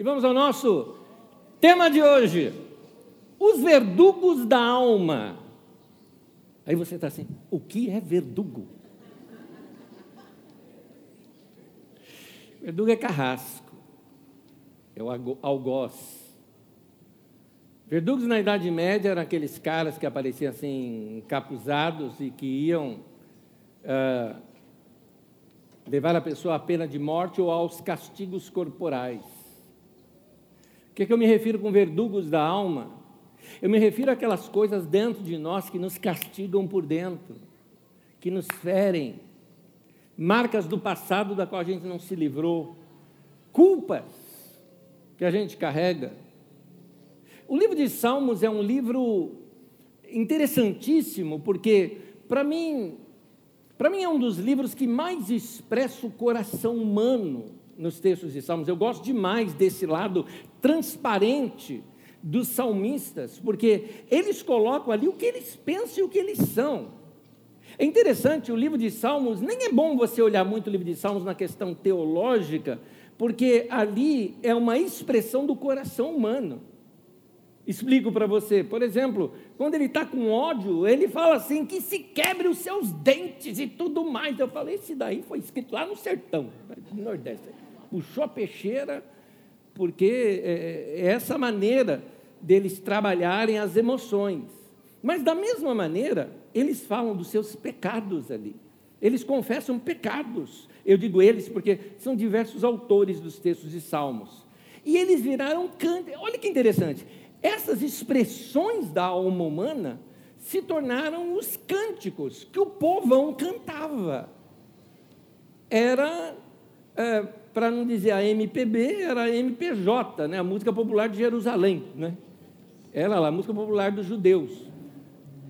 E vamos ao nosso tema de hoje: os verdugos da alma. Aí você está assim: o que é verdugo? Verdugo é carrasco, é o algoz. Verdugos na Idade Média eram aqueles caras que apareciam assim, encapuzados e que iam uh, levar a pessoa à pena de morte ou aos castigos corporais. O que, é que eu me refiro com verdugos da alma? Eu me refiro àquelas coisas dentro de nós que nos castigam por dentro, que nos ferem, marcas do passado da qual a gente não se livrou, culpas que a gente carrega. O livro de Salmos é um livro interessantíssimo, porque, para mim, para mim é um dos livros que mais expressa o coração humano nos textos de Salmos. Eu gosto demais desse lado transparente dos salmistas, porque eles colocam ali o que eles pensam e o que eles são. É interessante, o livro de Salmos, nem é bom você olhar muito o livro de Salmos na questão teológica, porque ali é uma expressão do coração humano. Explico para você, por exemplo, quando ele está com ódio, ele fala assim: que se quebre os seus dentes e tudo mais. Eu falei: esse daí foi escrito lá no sertão, no Nordeste. Puxou a peixeira, porque é, é essa maneira deles trabalharem as emoções. Mas, da mesma maneira, eles falam dos seus pecados ali. Eles confessam pecados. Eu digo eles porque são diversos autores dos textos de Salmos. E eles viraram cânticos. Olha que interessante essas expressões da alma humana se tornaram os cânticos que o povão cantava. Era, é, para não dizer a MPB, era a MPJ, né? a música popular de Jerusalém. Né? Era lá, a música popular dos judeus.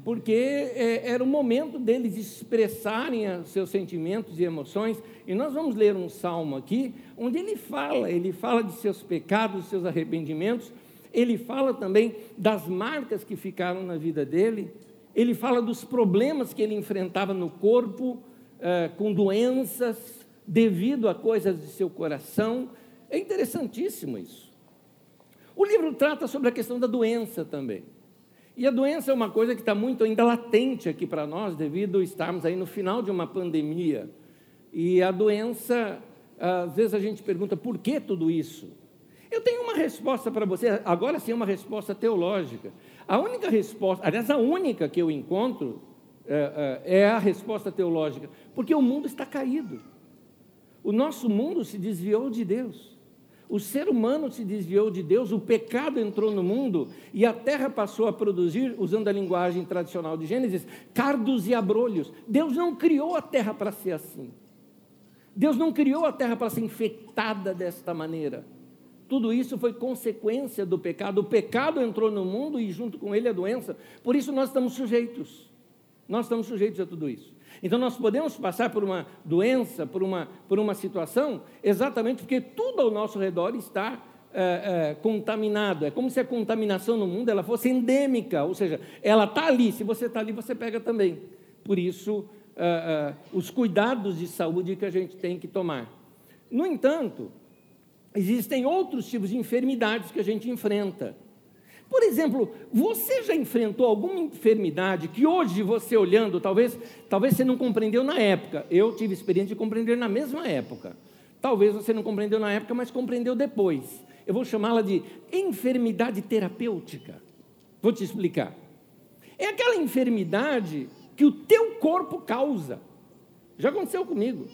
Porque é, era o momento deles expressarem seus sentimentos e emoções. E nós vamos ler um salmo aqui, onde ele fala, ele fala de seus pecados, seus arrependimentos, ele fala também das marcas que ficaram na vida dele, ele fala dos problemas que ele enfrentava no corpo, eh, com doenças, devido a coisas de seu coração. É interessantíssimo isso. O livro trata sobre a questão da doença também. E a doença é uma coisa que está muito ainda latente aqui para nós, devido a estarmos aí no final de uma pandemia. E a doença, às vezes a gente pergunta por que tudo isso? Eu tenho uma resposta para você, agora sim, uma resposta teológica. A única resposta, aliás, a única que eu encontro é, é, é a resposta teológica, porque o mundo está caído. O nosso mundo se desviou de Deus. O ser humano se desviou de Deus, o pecado entrou no mundo e a terra passou a produzir, usando a linguagem tradicional de Gênesis, cardos e abrolhos. Deus não criou a terra para ser assim. Deus não criou a terra para ser infectada desta maneira. Tudo isso foi consequência do pecado. O pecado entrou no mundo e, junto com ele, a doença. Por isso, nós estamos sujeitos. Nós estamos sujeitos a tudo isso. Então, nós podemos passar por uma doença, por uma, por uma situação, exatamente porque tudo ao nosso redor está é, é, contaminado. É como se a contaminação no mundo ela fosse endêmica, ou seja, ela está ali. Se você está ali, você pega também. Por isso, é, os cuidados de saúde que a gente tem que tomar. No entanto, existem outros tipos de enfermidades que a gente enfrenta. Por exemplo, você já enfrentou alguma enfermidade que hoje você olhando, talvez, talvez você não compreendeu na época. Eu tive experiência de compreender na mesma época. Talvez você não compreendeu na época, mas compreendeu depois. Eu vou chamá-la de enfermidade terapêutica. Vou te explicar. É aquela enfermidade que o teu corpo causa. Já aconteceu comigo.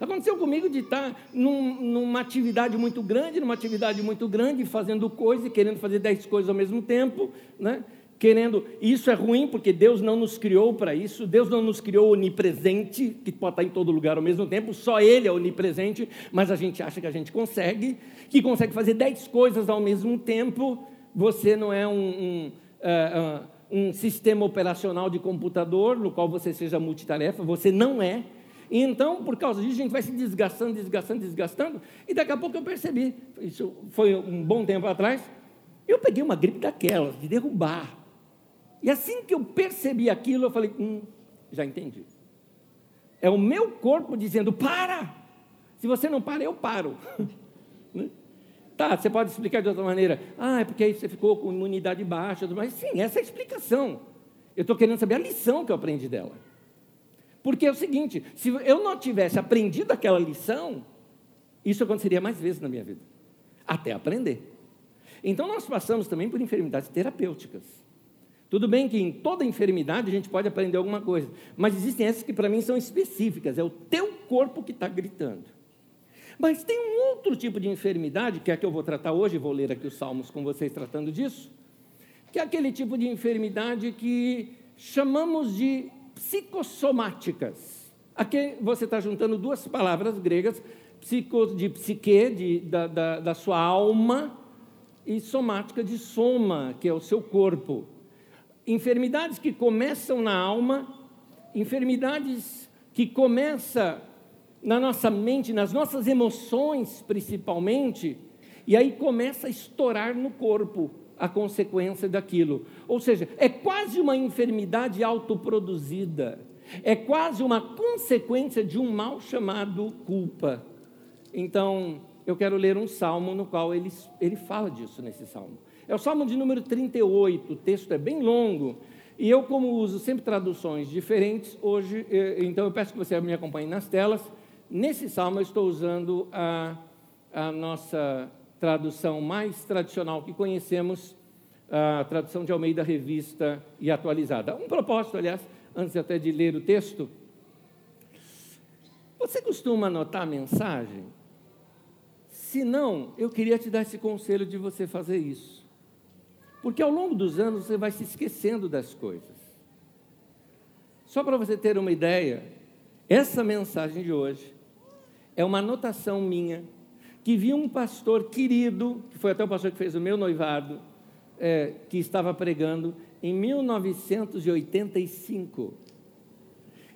Aconteceu comigo de estar num, numa atividade muito grande, numa atividade muito grande, fazendo coisas, querendo fazer dez coisas ao mesmo tempo, né? querendo. Isso é ruim porque Deus não nos criou para isso. Deus não nos criou onipresente, que pode estar em todo lugar ao mesmo tempo. Só Ele é onipresente, mas a gente acha que a gente consegue, que consegue fazer dez coisas ao mesmo tempo. Você não é um, um, uh, uh, um sistema operacional de computador no qual você seja multitarefa. Você não é. E então, por causa disso, a gente vai se desgastando, desgastando, desgastando, e daqui a pouco eu percebi, isso foi um bom tempo atrás, eu peguei uma gripe daquelas, de derrubar. E assim que eu percebi aquilo, eu falei, hum, já entendi. É o meu corpo dizendo, para! Se você não para, eu paro. Né? Tá, você pode explicar de outra maneira. Ah, é porque aí você ficou com imunidade baixa. Mas sim, essa é a explicação. Eu estou querendo saber a lição que eu aprendi dela. Porque é o seguinte: se eu não tivesse aprendido aquela lição, isso aconteceria mais vezes na minha vida, até aprender. Então nós passamos também por enfermidades terapêuticas. Tudo bem que em toda enfermidade a gente pode aprender alguma coisa, mas existem essas que para mim são específicas, é o teu corpo que está gritando. Mas tem um outro tipo de enfermidade, que é a que eu vou tratar hoje, vou ler aqui os salmos com vocês tratando disso, que é aquele tipo de enfermidade que chamamos de psicossomáticas. Aqui você está juntando duas palavras gregas, psico, de psique, de, da, da, da sua alma, e somática de soma, que é o seu corpo. Enfermidades que começam na alma, enfermidades que começam na nossa mente, nas nossas emoções principalmente, e aí começa a estourar no corpo a consequência daquilo. Ou seja, é quase uma enfermidade autoproduzida, é quase uma consequência de um mal chamado culpa. Então, eu quero ler um salmo no qual ele, ele fala disso nesse salmo. É o salmo de número 38, o texto é bem longo, e eu, como uso sempre traduções diferentes, hoje, eh, então eu peço que você me acompanhe nas telas. Nesse salmo eu estou usando a, a nossa tradução mais tradicional que conhecemos, a tradução de Almeida Revista e atualizada. Um propósito, aliás, antes até de ler o texto. Você costuma anotar a mensagem? Se não, eu queria te dar esse conselho de você fazer isso. Porque ao longo dos anos você vai se esquecendo das coisas. Só para você ter uma ideia, essa mensagem de hoje é uma anotação minha, que vi um pastor querido, que foi até o pastor que fez o meu noivado, é, que estava pregando em 1985.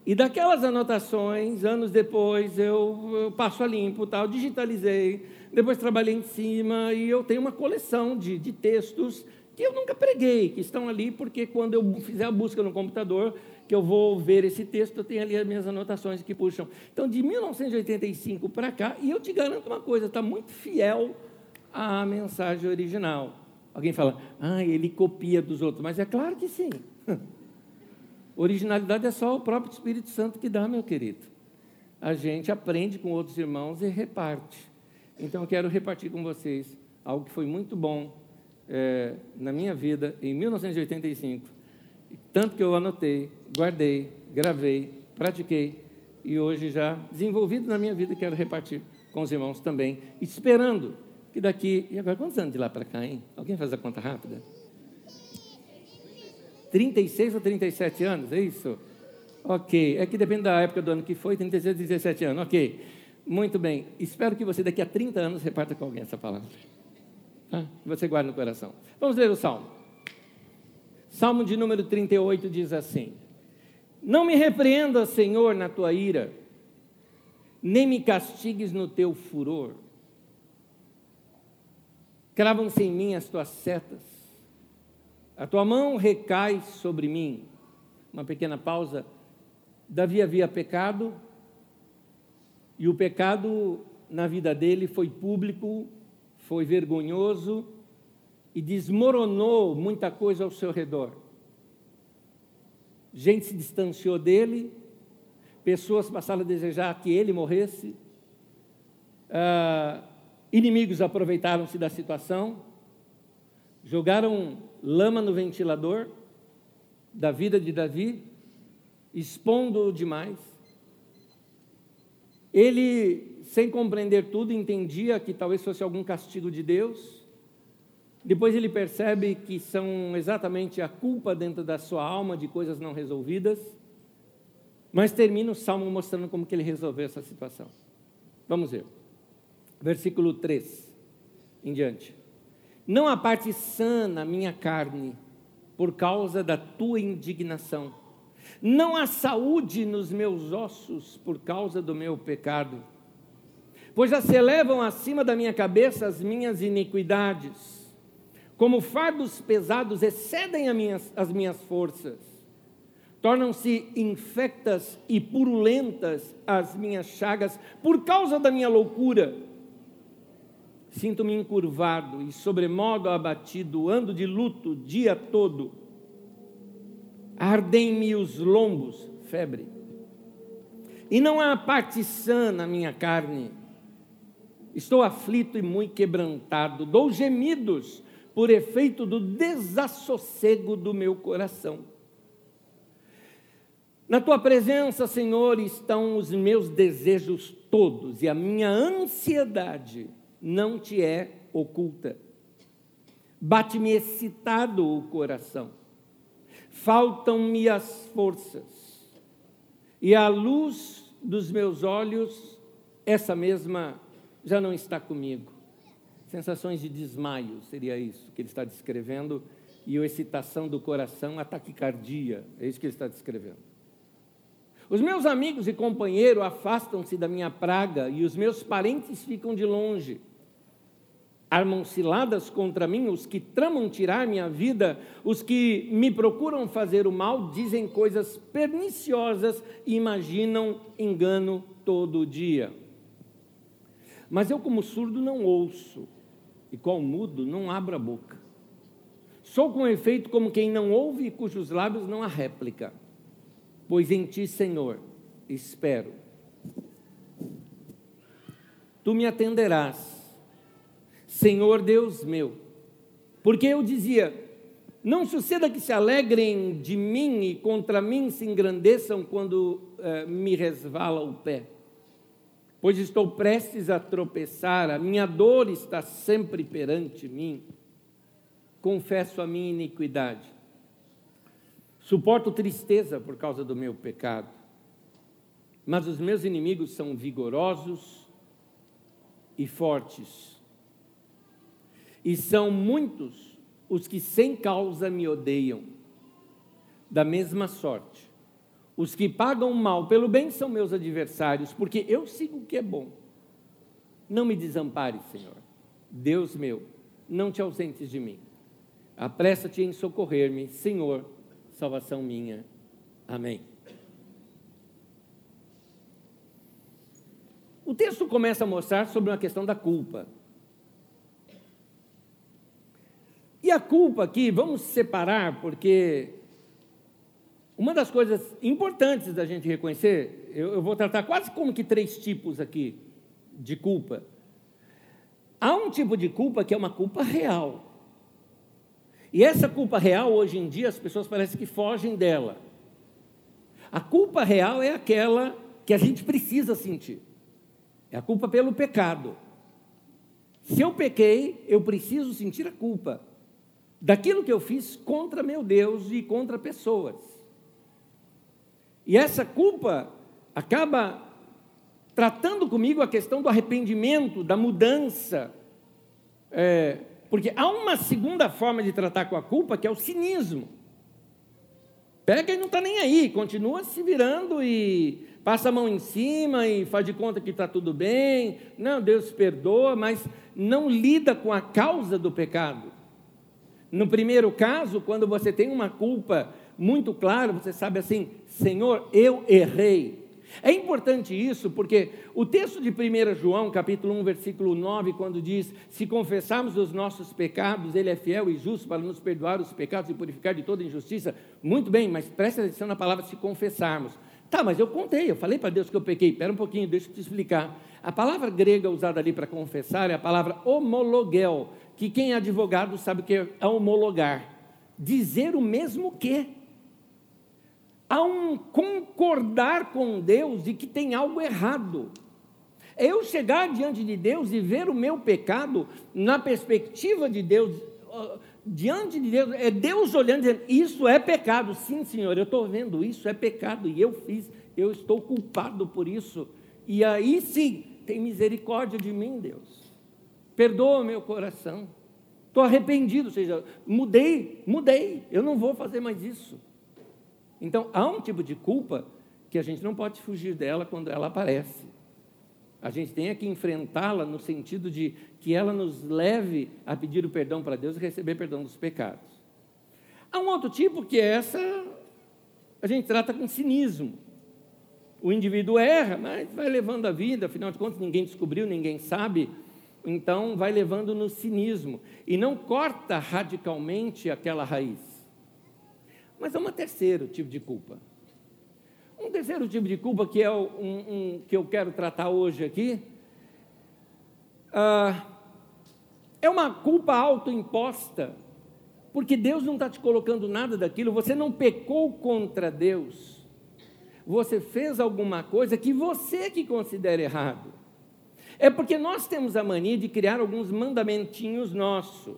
E daquelas anotações, anos depois, eu, eu passo a limpo, tal, digitalizei, depois trabalhei em cima e eu tenho uma coleção de, de textos que eu nunca preguei, que estão ali porque quando eu fizer a busca no computador, que eu vou ver esse texto, eu tenho ali as minhas anotações que puxam. Então, de 1985 para cá, e eu te garanto uma coisa, está muito fiel à mensagem original. Alguém fala, ah, ele copia dos outros, mas é claro que sim. Originalidade é só o próprio Espírito Santo que dá, meu querido. A gente aprende com outros irmãos e reparte. Então, eu quero repartir com vocês algo que foi muito bom é, na minha vida em 1985 tanto que eu anotei, guardei, gravei, pratiquei e hoje já desenvolvido na minha vida quero repartir com os irmãos também, esperando que daqui. E agora, quantos anos de lá para cá, hein? Alguém faz a conta rápida? 36 ou 37 anos, é isso? Ok, é que depende da época do ano que foi, 36 ou 37 anos, ok. Muito bem, espero que você daqui a 30 anos reparta com alguém essa palavra. Ah, você guarda no coração. Vamos ler o salmo. Salmo de número 38 diz assim: Não me repreenda, Senhor, na tua ira, nem me castigues no teu furor. Cravam-se em mim as tuas setas, a tua mão recai sobre mim. Uma pequena pausa. Davi havia pecado, e o pecado na vida dele foi público, foi vergonhoso, e desmoronou muita coisa ao seu redor. Gente se distanciou dele, pessoas passaram a desejar que ele morresse, ah, inimigos aproveitaram-se da situação, jogaram lama no ventilador da vida de Davi, expondo-o demais. Ele, sem compreender tudo, entendia que talvez fosse algum castigo de Deus, depois ele percebe que são exatamente a culpa dentro da sua alma de coisas não resolvidas, mas termina o salmo mostrando como que ele resolveu essa situação. Vamos ver. Versículo 3 em diante. Não há parte sã na minha carne por causa da tua indignação. Não há saúde nos meus ossos por causa do meu pecado. Pois já se elevam acima da minha cabeça as minhas iniquidades como fardos pesados excedem as minhas, as minhas forças, tornam-se infectas e purulentas as minhas chagas por causa da minha loucura. Sinto-me encurvado e sobremodo abatido, ando de luto dia todo. Ardem-me os lombos, febre. E não há parte sã na minha carne. Estou aflito e muito quebrantado, dou gemidos por efeito do desassossego do meu coração. Na tua presença, Senhor, estão os meus desejos todos e a minha ansiedade não te é oculta. Bate-me excitado o coração, faltam-me as forças, e a luz dos meus olhos, essa mesma já não está comigo. Sensações de desmaio, seria isso que ele está descrevendo, e a excitação do coração, a taquicardia, é isso que ele está descrevendo. Os meus amigos e companheiros afastam-se da minha praga e os meus parentes ficam de longe. Armam ciladas contra mim os que tramam tirar minha vida, os que me procuram fazer o mal, dizem coisas perniciosas e imaginam engano todo dia. Mas eu, como surdo, não ouço, e qual mudo, não abro a boca. Sou com efeito como quem não ouve e cujos lábios não há réplica pois em ti, Senhor, espero. Tu me atenderás, Senhor Deus meu, porque eu dizia: não suceda que se alegrem de mim e contra mim se engrandeçam quando eh, me resvala o pé, pois estou prestes a tropeçar, a minha dor está sempre perante mim. Confesso a minha iniquidade Suporto tristeza por causa do meu pecado, mas os meus inimigos são vigorosos e fortes, e são muitos os que sem causa me odeiam. Da mesma sorte, os que pagam mal pelo bem são meus adversários, porque eu sigo o que é bom. Não me desampare, Senhor. Deus meu, não te ausentes de mim. Apressa-te em socorrer-me, Senhor salvação minha. Amém. O texto começa a mostrar sobre uma questão da culpa. E a culpa aqui, vamos separar, porque uma das coisas importantes da gente reconhecer, eu, eu, vou tratar quase como que três tipos aqui de culpa. Há um tipo de culpa que é uma culpa real. E essa culpa real, hoje em dia, as pessoas parecem que fogem dela. A culpa real é aquela que a gente precisa sentir. É a culpa pelo pecado. Se eu pequei, eu preciso sentir a culpa daquilo que eu fiz contra meu Deus e contra pessoas. E essa culpa acaba tratando comigo a questão do arrependimento, da mudança, é, porque há uma segunda forma de tratar com a culpa, que é o cinismo. Pega e não está nem aí, continua se virando e passa a mão em cima e faz de conta que está tudo bem. Não, Deus perdoa, mas não lida com a causa do pecado. No primeiro caso, quando você tem uma culpa muito clara, você sabe assim: Senhor, eu errei. É importante isso porque o texto de 1 João, capítulo 1, versículo 9, quando diz: Se confessarmos os nossos pecados, Ele é fiel e justo para nos perdoar os pecados e purificar de toda injustiça. Muito bem, mas preste atenção na palavra se confessarmos. Tá, mas eu contei, eu falei para Deus que eu pequei. Espera um pouquinho, deixa eu te explicar. A palavra grega usada ali para confessar é a palavra homologel, que quem é advogado sabe o que é homologar. Dizer o mesmo que há um concordar com Deus de que tem algo errado. Eu chegar diante de Deus e ver o meu pecado na perspectiva de Deus, diante de Deus, é Deus olhando dizendo: Isso é pecado. Sim, Senhor, eu estou vendo, isso é pecado e eu fiz, eu estou culpado por isso. E aí sim, tem misericórdia de mim, Deus. Perdoa meu coração. Estou arrependido, ou seja, mudei, mudei, eu não vou fazer mais isso. Então, há um tipo de culpa que a gente não pode fugir dela quando ela aparece. A gente tem que enfrentá-la no sentido de que ela nos leve a pedir o perdão para Deus e receber perdão dos pecados. Há um outro tipo que é essa, a gente trata com cinismo. O indivíduo erra, mas vai levando a vida, afinal de contas, ninguém descobriu, ninguém sabe. então vai levando no cinismo e não corta radicalmente aquela raiz. Mas há um terceiro tipo de culpa. Um terceiro tipo de culpa que é um, um que eu quero tratar hoje aqui ah, é uma culpa autoimposta, porque Deus não está te colocando nada daquilo, você não pecou contra Deus, você fez alguma coisa que você que considera errado. É porque nós temos a mania de criar alguns mandamentinhos nossos.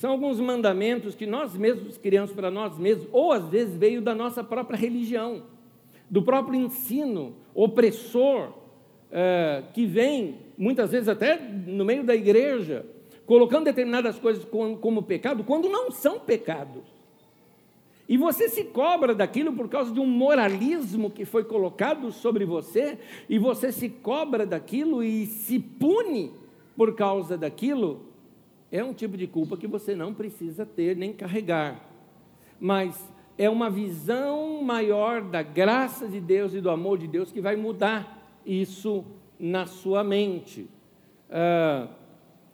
São alguns mandamentos que nós mesmos criamos para nós mesmos, ou às vezes veio da nossa própria religião, do próprio ensino opressor, é, que vem, muitas vezes até no meio da igreja, colocando determinadas coisas como, como pecado, quando não são pecados. E você se cobra daquilo por causa de um moralismo que foi colocado sobre você, e você se cobra daquilo e se pune por causa daquilo, é um tipo de culpa que você não precisa ter nem carregar. Mas é uma visão maior da graça de Deus e do amor de Deus que vai mudar isso na sua mente. Ah,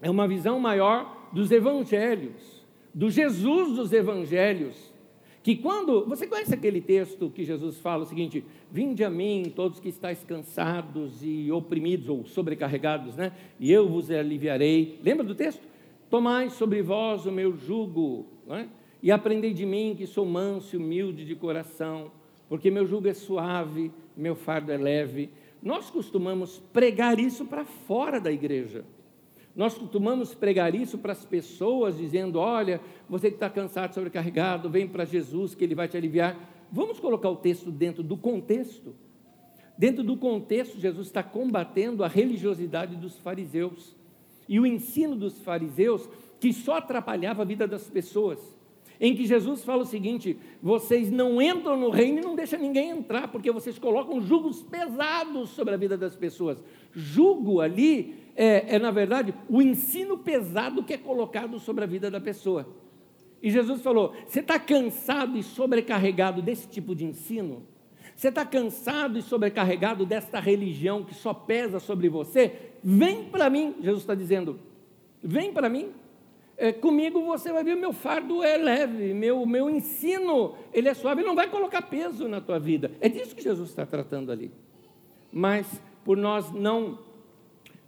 é uma visão maior dos evangelhos, do Jesus dos evangelhos, que quando. Você conhece aquele texto que Jesus fala o seguinte: Vinde a mim, todos que estáis cansados e oprimidos ou sobrecarregados, né? E eu vos aliviarei. Lembra do texto? Tomai sobre vós o meu jugo, né? e aprendei de mim que sou manso e humilde de coração, porque meu jugo é suave, meu fardo é leve. Nós costumamos pregar isso para fora da igreja. Nós costumamos pregar isso para as pessoas, dizendo: olha, você que está cansado, sobrecarregado, vem para Jesus que Ele vai te aliviar. Vamos colocar o texto dentro do contexto. Dentro do contexto, Jesus está combatendo a religiosidade dos fariseus e o ensino dos fariseus que só atrapalhava a vida das pessoas. Em que Jesus fala o seguinte: vocês não entram no reino e não deixam ninguém entrar, porque vocês colocam julgos pesados sobre a vida das pessoas. Jugo ali é, é, na verdade, o ensino pesado que é colocado sobre a vida da pessoa. E Jesus falou: você está cansado e sobrecarregado desse tipo de ensino? Você está cansado e sobrecarregado desta religião que só pesa sobre você? Vem para mim, Jesus está dizendo, vem para mim. É, comigo você vai ver, meu fardo é leve, meu, meu ensino, ele é suave, ele não vai colocar peso na tua vida. É disso que Jesus está tratando ali. Mas, por nós não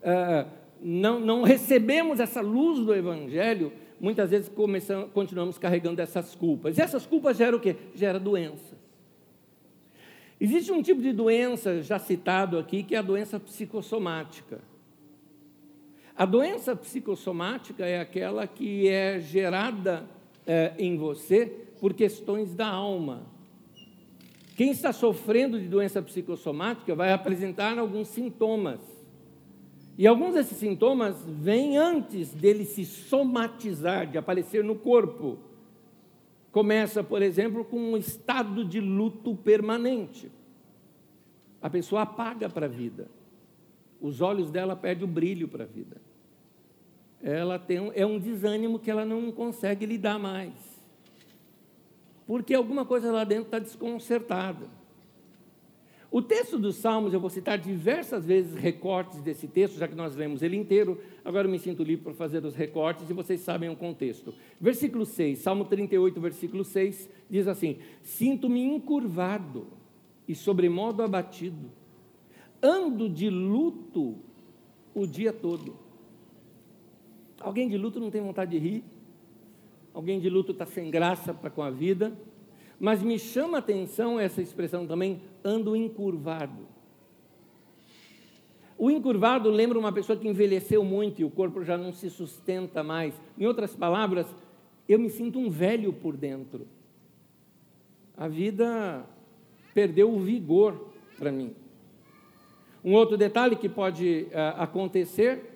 ah, não, não recebemos essa luz do Evangelho, muitas vezes começamos, continuamos carregando essas culpas. E essas culpas geram o quê? Gera doença. Existe um tipo de doença já citado aqui, que é a doença psicossomática. A doença psicossomática é aquela que é gerada é, em você por questões da alma. Quem está sofrendo de doença psicossomática vai apresentar alguns sintomas. E alguns desses sintomas vêm antes dele se somatizar, de aparecer no corpo. Começa, por exemplo, com um estado de luto permanente. A pessoa apaga para a vida. Os olhos dela perdem o brilho para a vida. Ela tem um, é um desânimo que ela não consegue lidar mais. Porque alguma coisa lá dentro está desconcertada. O texto dos Salmos, eu vou citar diversas vezes recortes desse texto, já que nós lemos ele inteiro, agora eu me sinto livre para fazer os recortes e vocês sabem o contexto. Versículo 6, Salmo 38, versículo 6, diz assim: Sinto-me encurvado e sobremodo abatido, ando de luto o dia todo. Alguém de luto não tem vontade de rir, alguém de luto está sem graça para com a vida, mas me chama a atenção essa expressão também, ando encurvado. O encurvado lembra uma pessoa que envelheceu muito e o corpo já não se sustenta mais. Em outras palavras, eu me sinto um velho por dentro. A vida perdeu o vigor para mim. Um outro detalhe que pode uh, acontecer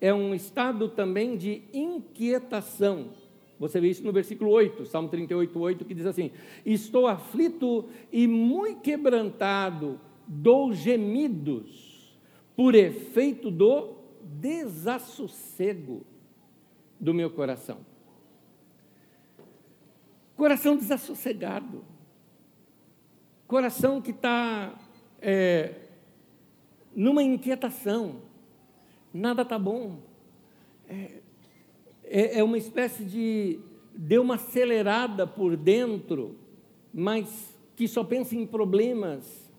é um estado também de inquietação. Você vê isso no versículo 8, Salmo 38, 8, que diz assim: Estou aflito e muito quebrantado, dou gemidos, por efeito do desassossego do meu coração. Coração desassossegado, coração que está é, numa inquietação, nada está bom é, é uma espécie de. deu uma acelerada por dentro, mas que só pensa em problemas,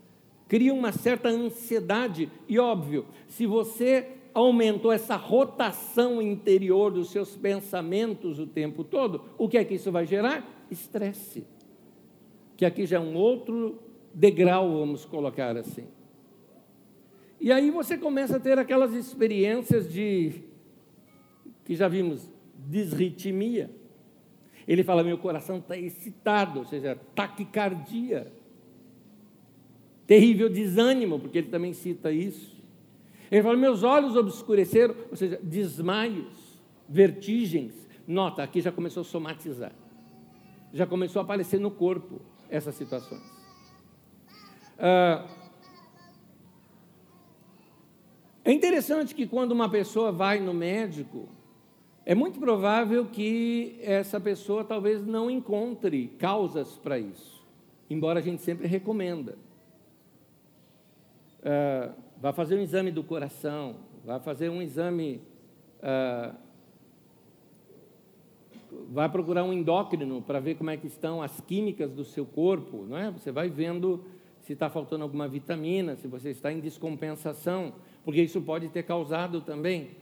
cria uma certa ansiedade. E óbvio, se você aumentou essa rotação interior dos seus pensamentos o tempo todo, o que é que isso vai gerar? Estresse. Que aqui já é um outro degrau, vamos colocar assim. E aí você começa a ter aquelas experiências de que já vimos, disritmia. Ele fala: meu coração está excitado, ou seja, taquicardia. Terrível desânimo, porque ele também cita isso. Ele fala: meus olhos obscureceram, ou seja, desmaios, vertigens. Nota, aqui já começou a somatizar. Já começou a aparecer no corpo essas situações. Ah, é interessante que quando uma pessoa vai no médico, é muito provável que essa pessoa talvez não encontre causas para isso, embora a gente sempre recomenda. Uh, vá fazer um exame do coração, vá fazer um exame, uh, vai procurar um endócrino para ver como é que estão as químicas do seu corpo, não é? Você vai vendo se está faltando alguma vitamina, se você está em descompensação, porque isso pode ter causado também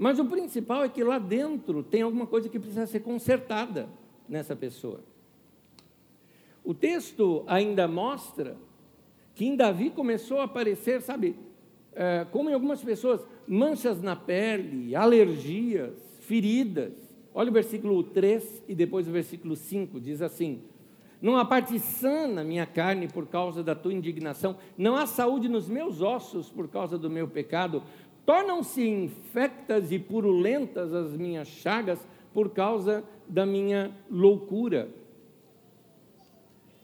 mas o principal é que lá dentro tem alguma coisa que precisa ser consertada nessa pessoa. O texto ainda mostra que em Davi começou a aparecer, sabe, é, como em algumas pessoas, manchas na pele, alergias, feridas. Olha o versículo 3 e depois o versículo 5, diz assim: Não há parte sã na minha carne por causa da tua indignação, não há saúde nos meus ossos por causa do meu pecado, Tornam-se infectas e purulentas as minhas chagas por causa da minha loucura.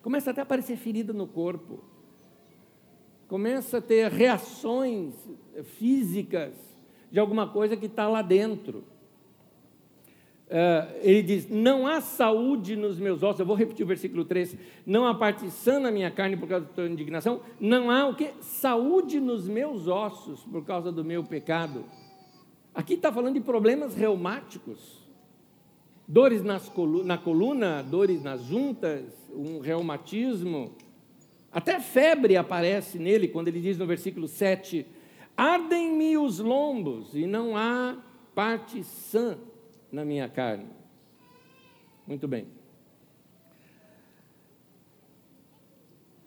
Começa até a aparecer ferida no corpo. Começa a ter reações físicas de alguma coisa que está lá dentro. Uh, ele diz: Não há saúde nos meus ossos. Eu vou repetir o versículo 3. Não há parte sã na minha carne por causa da tua indignação. Não há o que? Saúde nos meus ossos por causa do meu pecado. Aqui está falando de problemas reumáticos. Dores colu na coluna, dores nas juntas, um reumatismo. Até febre aparece nele, quando ele diz no versículo 7: Ardem-me os lombos, e não há parte sã na minha carne. Muito bem.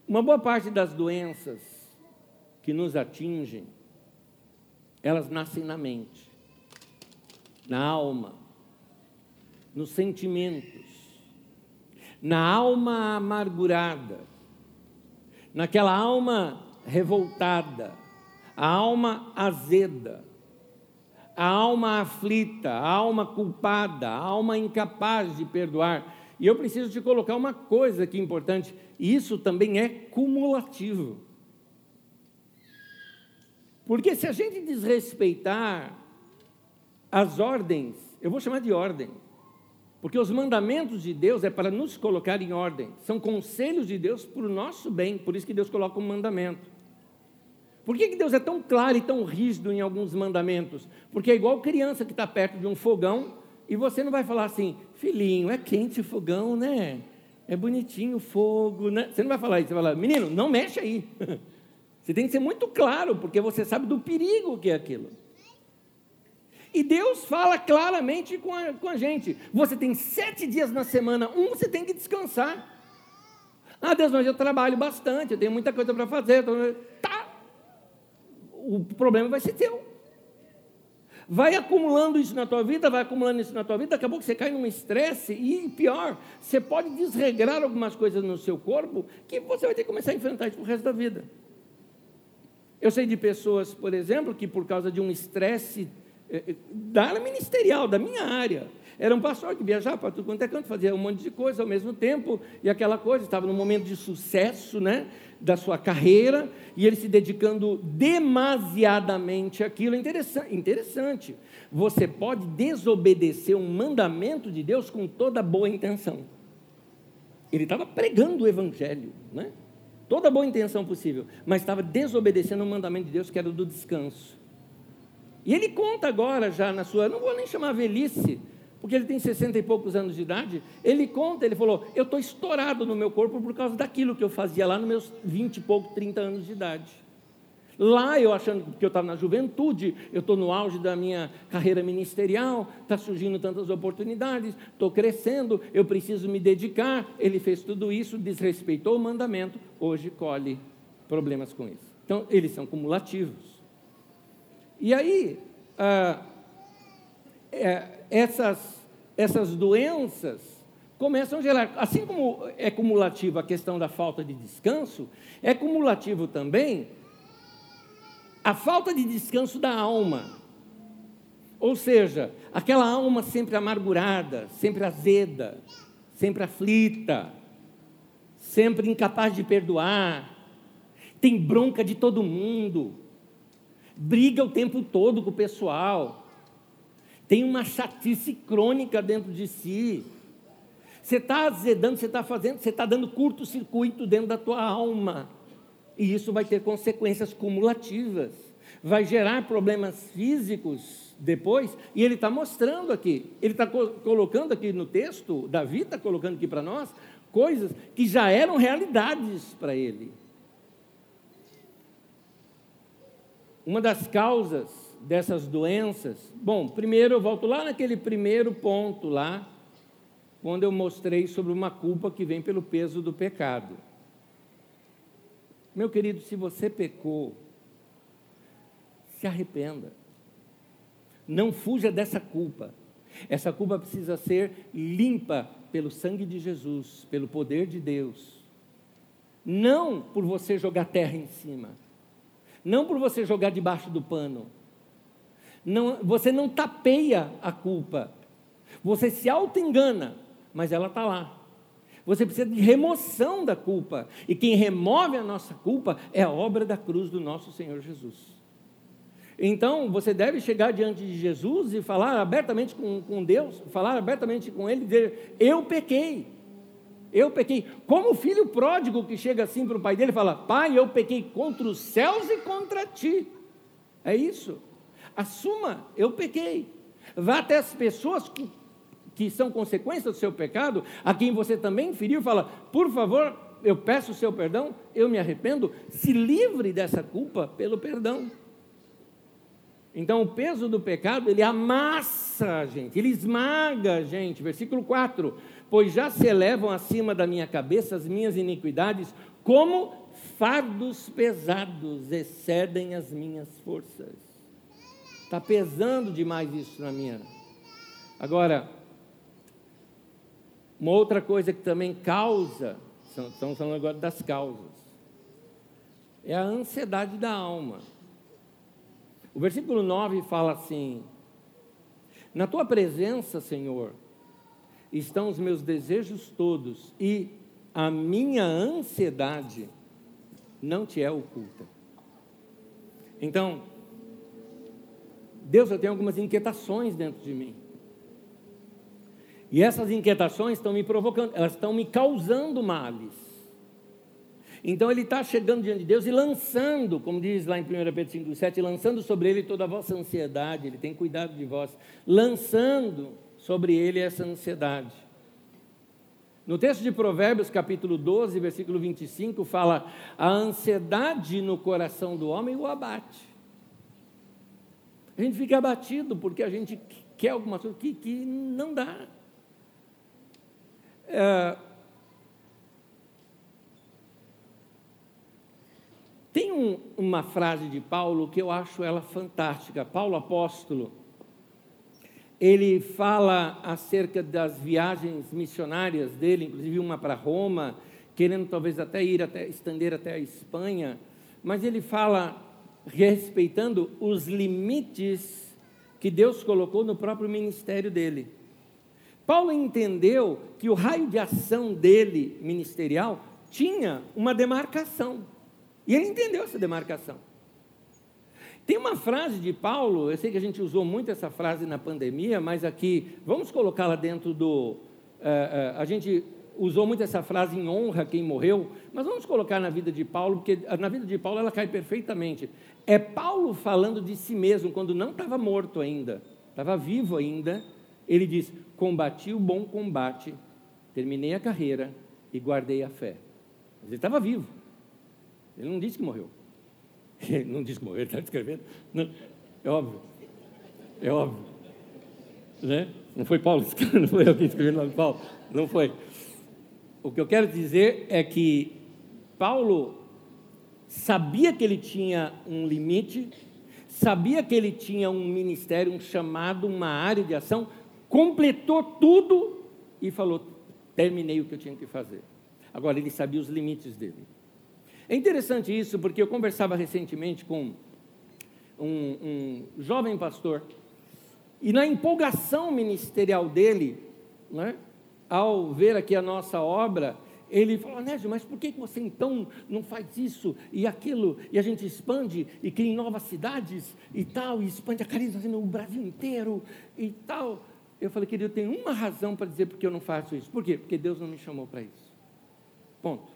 Uma boa parte das doenças que nos atingem, elas nascem na mente, na alma, nos sentimentos, na alma amargurada, naquela alma revoltada, a alma azeda, a alma aflita, a alma culpada, a alma incapaz de perdoar. E eu preciso te colocar uma coisa aqui importante: isso também é cumulativo. Porque se a gente desrespeitar as ordens, eu vou chamar de ordem, porque os mandamentos de Deus é para nos colocar em ordem, são conselhos de Deus para o nosso bem, por isso que Deus coloca um mandamento. Por que, que Deus é tão claro e tão rígido em alguns mandamentos? Porque é igual criança que está perto de um fogão e você não vai falar assim, filhinho, é quente o fogão, né? É bonitinho o fogo, né? Você não vai falar isso, você vai falar, menino, não mexe aí. Você tem que ser muito claro, porque você sabe do perigo que é aquilo. E Deus fala claramente com a, com a gente: você tem sete dias na semana, um você tem que descansar. Ah, Deus, mas eu trabalho bastante, eu tenho muita coisa para fazer. Tá, o problema vai ser teu. Vai acumulando isso na tua vida, vai acumulando isso na tua vida, daqui a pouco você cai num estresse e pior, você pode desregrar algumas coisas no seu corpo que você vai ter que começar a enfrentar isso pro resto da vida. Eu sei de pessoas, por exemplo, que por causa de um estresse eh, eh, da área ministerial, da minha área, era um pastor que viajava para tudo quanto é canto, fazia um monte de coisa ao mesmo tempo, e aquela coisa, estava num momento de sucesso, né? da sua carreira e ele se dedicando demasiadamente àquilo. Interessante, interessante. Você pode desobedecer um mandamento de Deus com toda boa intenção. Ele estava pregando o evangelho, né? Toda boa intenção possível, mas estava desobedecendo o mandamento de Deus que era do descanso. E ele conta agora, já na sua, não vou nem chamar velhice, porque ele tem 60 e poucos anos de idade. Ele conta, ele falou: Eu estou estourado no meu corpo por causa daquilo que eu fazia lá nos meus 20 e pouco, 30 anos de idade. Lá eu achando que eu estava na juventude, eu estou no auge da minha carreira ministerial, está surgindo tantas oportunidades, estou crescendo, eu preciso me dedicar. Ele fez tudo isso, desrespeitou o mandamento, hoje colhe problemas com isso. Então, eles são cumulativos. E aí, ah, é, essas, essas doenças começam a gerar, assim como é cumulativo a questão da falta de descanso, é cumulativo também a falta de descanso da alma. Ou seja, aquela alma sempre amargurada, sempre azeda, sempre aflita, sempre incapaz de perdoar, tem bronca de todo mundo, briga o tempo todo com o pessoal, tem uma chatice crônica dentro de si. Você está azedando, você está fazendo, você está dando curto-circuito dentro da tua alma. E isso vai ter consequências cumulativas, vai gerar problemas físicos depois, e ele está mostrando aqui, ele está co colocando aqui no texto, Davi está colocando aqui para nós, coisas que já eram realidades para ele. Uma das causas dessas doenças, bom, primeiro eu volto lá naquele primeiro ponto lá, quando eu mostrei sobre uma culpa que vem pelo peso do pecado. Meu querido, se você pecou, se arrependa. Não fuja dessa culpa. Essa culpa precisa ser limpa pelo sangue de Jesus, pelo poder de Deus. Não por você jogar terra em cima. Não por você jogar debaixo do pano. Não, você não tapeia a culpa. Você se auto-engana, mas ela está lá. Você precisa de remoção da culpa. E quem remove a nossa culpa é a obra da cruz do nosso Senhor Jesus. Então, você deve chegar diante de Jesus e falar abertamente com, com Deus, falar abertamente com Ele, dizer: Eu pequei, eu pequei. Como o filho pródigo que chega assim para o pai dele e fala: Pai, eu pequei contra os céus e contra ti. É isso. Assuma, eu pequei. Vá até as pessoas que que são consequências do seu pecado, a quem você também feriu, fala: por favor, eu peço o seu perdão, eu me arrependo, se livre dessa culpa pelo perdão. Então, o peso do pecado, ele amassa a gente, ele esmaga a gente. Versículo 4: Pois já se elevam acima da minha cabeça as minhas iniquidades, como fardos pesados excedem as minhas forças. Está pesando demais isso na minha. Agora, uma outra coisa que também causa, estamos falando agora das causas, é a ansiedade da alma. O versículo 9 fala assim: Na tua presença, Senhor, estão os meus desejos todos, e a minha ansiedade não te é oculta. Então, Deus, eu tenho algumas inquietações dentro de mim. E essas inquietações estão me provocando, elas estão me causando males. Então ele está chegando diante de Deus e lançando, como diz lá em 1 Pedro 5, 7, lançando sobre ele toda a vossa ansiedade, ele tem cuidado de vós, lançando sobre ele essa ansiedade. No texto de Provérbios, capítulo 12, versículo 25, fala: a ansiedade no coração do homem o abate. A gente fica abatido porque a gente quer alguma coisa que, que não dá. É, tem um, uma frase de Paulo que eu acho ela fantástica. Paulo apóstolo, ele fala acerca das viagens missionárias dele, inclusive uma para Roma, querendo talvez até ir até estender até a Espanha, mas ele fala respeitando os limites que Deus colocou no próprio ministério dele. Paulo entendeu que o raio de ação dele, ministerial, tinha uma demarcação. E ele entendeu essa demarcação. Tem uma frase de Paulo, eu sei que a gente usou muito essa frase na pandemia, mas aqui, vamos colocá-la dentro do. Uh, uh, a gente usou muito essa frase em honra quem morreu, mas vamos colocar na vida de Paulo, porque na vida de Paulo ela cai perfeitamente. É Paulo falando de si mesmo quando não estava morto ainda, estava vivo ainda. Ele diz: Combati o bom combate, terminei a carreira e guardei a fé. Mas ele estava vivo. Ele não disse que morreu. Ele não disse que morreu, ele está escrevendo. Não, é óbvio. É óbvio. Né? Não foi Paulo, não foi alguém escrevendo lá de Paulo. Não foi. O que eu quero dizer é que Paulo sabia que ele tinha um limite, sabia que ele tinha um ministério, um chamado, uma área de ação, completou tudo e falou: terminei o que eu tinha que fazer. Agora, ele sabia os limites dele. É interessante isso, porque eu conversava recentemente com um, um jovem pastor, e na empolgação ministerial dele, né, ao ver aqui a nossa obra, ele falou, Nésio, mas por que você então não faz isso e aquilo, e a gente expande e cria novas cidades e tal, e expande a carisma no Brasil inteiro e tal. Eu falei, querido, eu tenho uma razão para dizer porque eu não faço isso. Por quê? Porque Deus não me chamou para isso. Ponto.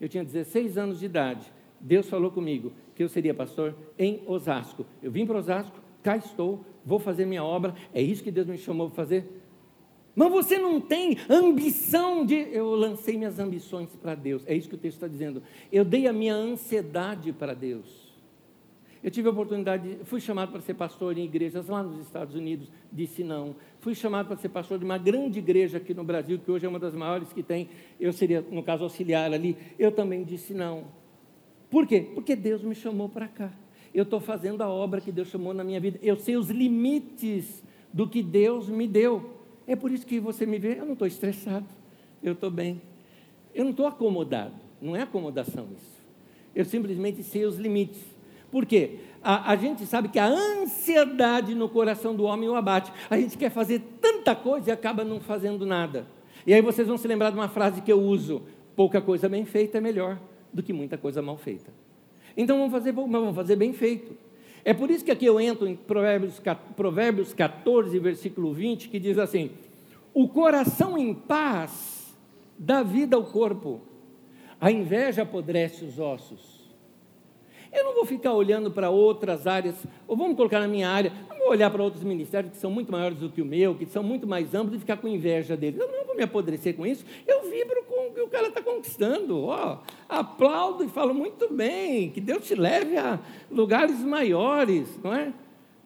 Eu tinha 16 anos de idade. Deus falou comigo que eu seria pastor em Osasco. Eu vim para Osasco, cá estou, vou fazer minha obra. É isso que Deus me chamou para fazer. Mas você não tem ambição de. Eu lancei minhas ambições para Deus. É isso que o texto está dizendo. Eu dei a minha ansiedade para Deus. Eu tive a oportunidade, fui chamado para ser pastor em igrejas lá nos Estados Unidos, disse não. Fui chamado para ser pastor de uma grande igreja aqui no Brasil, que hoje é uma das maiores que tem. Eu seria, no caso, auxiliar ali. Eu também disse não. Por quê? Porque Deus me chamou para cá. Eu estou fazendo a obra que Deus chamou na minha vida. Eu sei os limites do que Deus me deu. É por isso que você me vê, eu não estou estressado, eu estou bem. Eu não estou acomodado, não é acomodação isso. Eu simplesmente sei os limites. Por quê? A, a, gente sabe que a ansiedade no coração do homem o abate. A gente quer fazer tanta coisa e acaba não fazendo nada. E aí vocês vão se lembrar de uma frase que eu uso: pouca coisa bem feita é melhor do que muita coisa mal feita. Então vamos fazer, vamos fazer bem feito. É por isso que aqui eu entro em Provérbios, Provérbios 14, versículo 20, que diz assim: O coração em paz dá vida ao corpo, a inveja apodrece os ossos. Eu não vou ficar olhando para outras áreas, ou vamos colocar na minha área, olhar para outros ministérios que são muito maiores do que o meu, que são muito mais amplos, e ficar com inveja deles. Eu não vou me apodrecer com isso, eu vibro com o que o cara está conquistando. Ó, aplaudo e falo muito bem, que Deus te leve a lugares maiores, não é?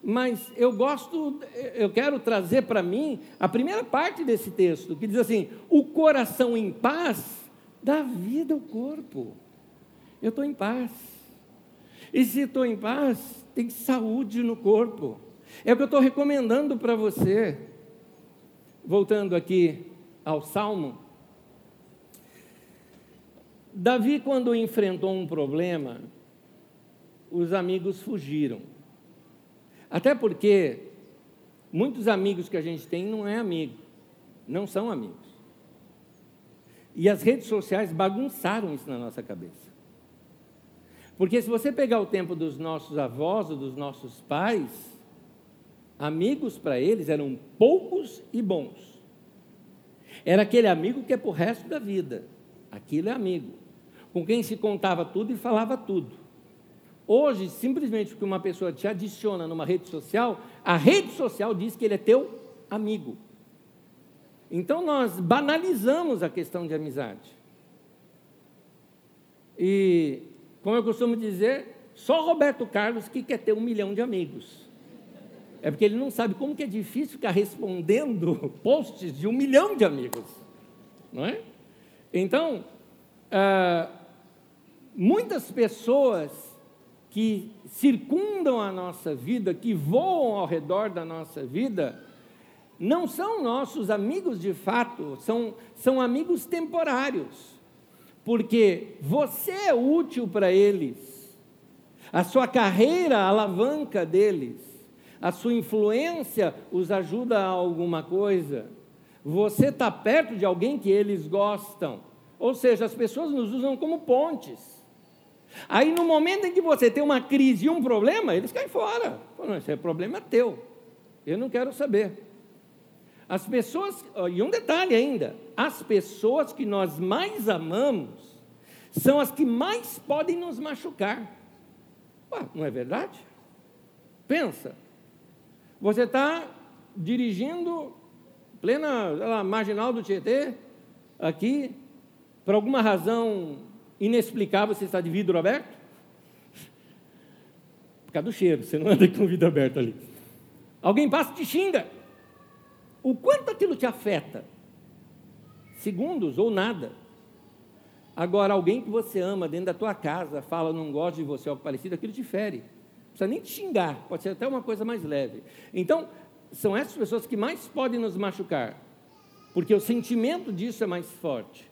Mas eu gosto, eu quero trazer para mim a primeira parte desse texto, que diz assim: o coração em paz dá vida ao corpo. Eu estou em paz. E se estou em paz, tem saúde no corpo. É o que eu estou recomendando para você. Voltando aqui ao Salmo. Davi, quando enfrentou um problema, os amigos fugiram. Até porque muitos amigos que a gente tem não é amigo, não são amigos. E as redes sociais bagunçaram isso na nossa cabeça. Porque se você pegar o tempo dos nossos avós ou dos nossos pais, amigos para eles eram poucos e bons. Era aquele amigo que é para o resto da vida. Aquilo é amigo. Com quem se contava tudo e falava tudo. Hoje, simplesmente porque uma pessoa te adiciona numa rede social, a rede social diz que ele é teu amigo. Então nós banalizamos a questão de amizade. E como eu costumo dizer, só Roberto Carlos que quer ter um milhão de amigos. É porque ele não sabe como que é difícil ficar respondendo posts de um milhão de amigos. Não é? Então, ah, muitas pessoas que circundam a nossa vida, que voam ao redor da nossa vida, não são nossos amigos de fato, são, são amigos temporários porque você é útil para eles, a sua carreira alavanca deles, a sua influência os ajuda a alguma coisa, você está perto de alguém que eles gostam, ou seja, as pessoas nos usam como pontes. Aí, no momento em que você tem uma crise e um problema, eles caem fora. Falam, esse é problema teu, eu não quero saber. As pessoas, e um detalhe ainda, as pessoas que nós mais amamos são as que mais podem nos machucar. Ué, não é verdade? Pensa, você está dirigindo plena lá, marginal do Tietê, aqui, por alguma razão inexplicável, você está de vidro aberto? Por causa do cheiro, você não anda com o vidro aberto ali. Alguém passa e te xinga. O quanto aquilo te afeta? Segundos ou nada. Agora, alguém que você ama dentro da tua casa fala, não gosta de você, algo parecido, aquilo te fere. Precisa nem te xingar, pode ser até uma coisa mais leve. Então, são essas pessoas que mais podem nos machucar, porque o sentimento disso é mais forte.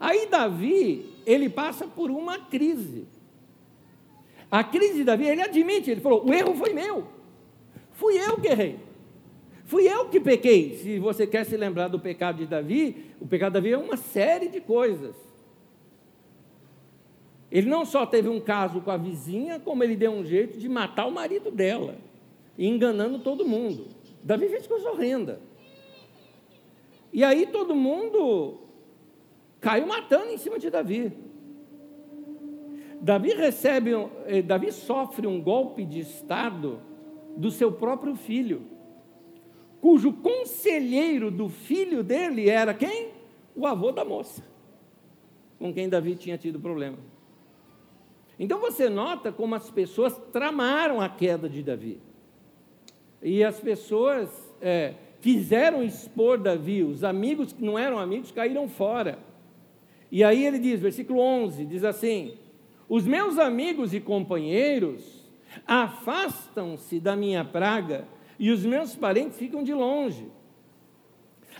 Aí Davi, ele passa por uma crise. A crise de Davi, ele admite, ele falou: o erro foi meu, fui eu que errei, fui eu que pequei. Se você quer se lembrar do pecado de Davi, o pecado de Davi é uma série de coisas. Ele não só teve um caso com a vizinha, como ele deu um jeito de matar o marido dela enganando todo mundo. Davi fez coisa horrenda. E aí todo mundo caiu matando em cima de Davi. Davi recebe, eh, Davi sofre um golpe de estado do seu próprio filho, cujo conselheiro do filho dele era quem? O avô da moça, com quem Davi tinha tido problema. Então você nota como as pessoas tramaram a queda de Davi. E as pessoas é, quiseram expor Davi, os amigos que não eram amigos caíram fora. E aí ele diz, versículo 11, diz assim: Os meus amigos e companheiros afastam-se da minha praga e os meus parentes ficam de longe.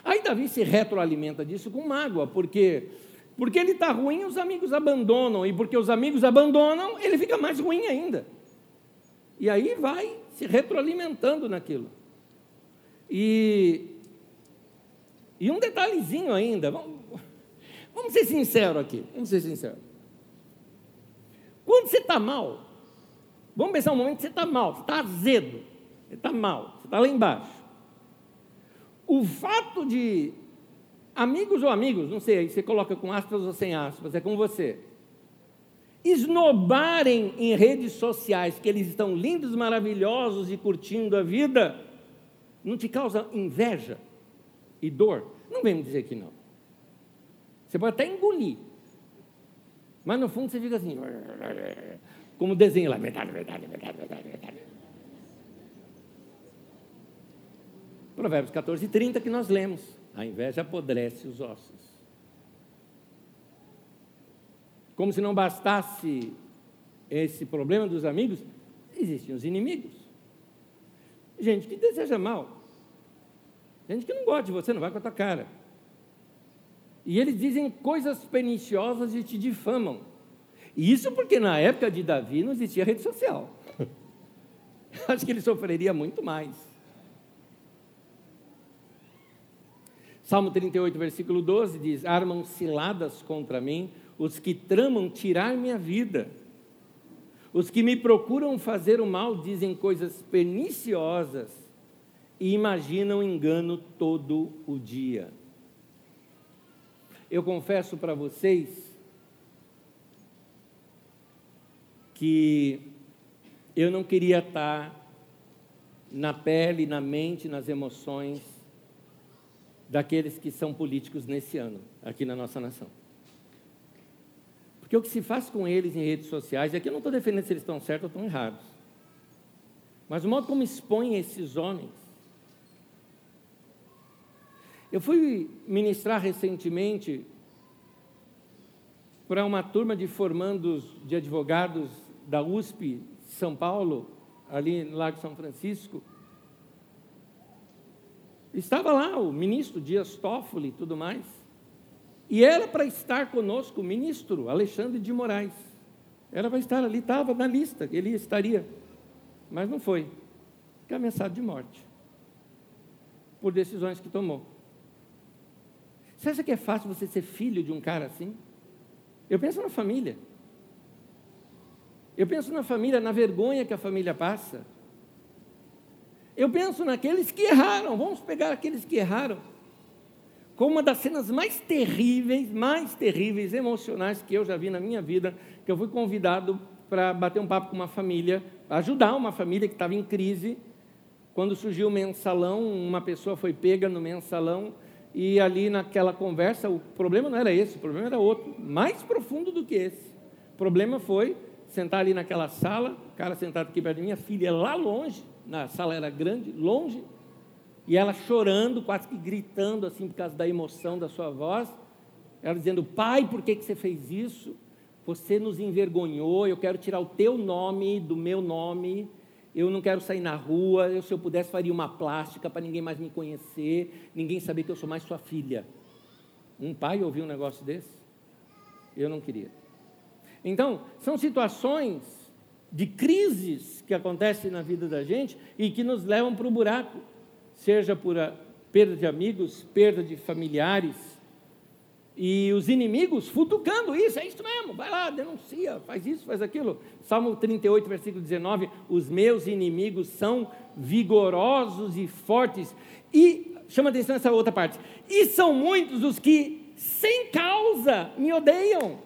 Aí Davi se retroalimenta disso com mágoa, porque porque ele está ruim, os amigos abandonam, e porque os amigos abandonam, ele fica mais ruim ainda. E aí vai se retroalimentando naquilo. E, e um detalhezinho ainda, vamos, vamos ser sinceros aqui, vamos ser sinceros. Quando você está mal, vamos pensar um momento você está mal, você está azedo, você está mal, você está lá embaixo. O fato de amigos ou amigos, não sei, você coloca com aspas ou sem aspas, é com você esnobarem em redes sociais que eles estão lindos, maravilhosos e curtindo a vida, não te causa inveja e dor? Não vem me dizer que não. Você pode até engolir, mas no fundo você fica assim, como desenho lá, verdade, verdade, verdade, verdade, verdade. Provérbios 14, 30 que nós lemos. A inveja apodrece os ossos. Como se não bastasse esse problema dos amigos, existem os inimigos. Gente que deseja mal. Gente que não gosta de você, não vai com a tua cara. E eles dizem coisas perniciosas e te difamam. E isso porque na época de Davi não existia rede social. Acho que ele sofreria muito mais. Salmo 38, versículo 12 diz: Armam ciladas contra mim os que tramam tirar minha vida. Os que me procuram fazer o mal dizem coisas perniciosas e imaginam engano todo o dia. Eu confesso para vocês que eu não queria estar na pele, na mente, nas emoções daqueles que são políticos nesse ano, aqui na nossa nação. Porque o que se faz com eles em redes sociais, e aqui eu não estou defendendo se eles estão certos ou estão errados, mas o modo como expõem esses homens. Eu fui ministrar recentemente para uma turma de formandos de advogados da USP São Paulo, ali no Lago São Francisco. Estava lá o ministro Dias Toffoli e tudo mais. E era para estar conosco o ministro Alexandre de Moraes. Era para estar ali, estava na lista, ele estaria. Mas não foi. Fica ameaçado de morte. Por decisões que tomou. Você acha que é fácil você ser filho de um cara assim? Eu penso na família. Eu penso na família, na vergonha que a família passa. Eu penso naqueles que erraram, vamos pegar aqueles que erraram. Com uma das cenas mais terríveis, mais terríveis, emocionais que eu já vi na minha vida, que eu fui convidado para bater um papo com uma família, ajudar uma família que estava em crise. Quando surgiu o mensalão, uma pessoa foi pega no mensalão e ali naquela conversa, o problema não era esse, o problema era outro, mais profundo do que esse. O problema foi sentar ali naquela sala, o cara sentado aqui perto de minha filha, lá longe, na sala era grande, longe, e ela chorando, quase que gritando assim por causa da emoção da sua voz, ela dizendo: Pai, por que, que você fez isso? Você nos envergonhou, eu quero tirar o teu nome do meu nome, eu não quero sair na rua, eu, se eu pudesse faria uma plástica para ninguém mais me conhecer, ninguém saber que eu sou mais sua filha. Um pai ouviu um negócio desse? Eu não queria. Então, são situações de crises que acontecem na vida da gente e que nos levam para o buraco, seja por perda de amigos, perda de familiares, e os inimigos futucando isso, é isso mesmo, vai lá, denuncia, faz isso, faz aquilo. Salmo 38, versículo 19: Os meus inimigos são vigorosos e fortes. E chama atenção essa outra parte. E são muitos os que, sem causa, me odeiam.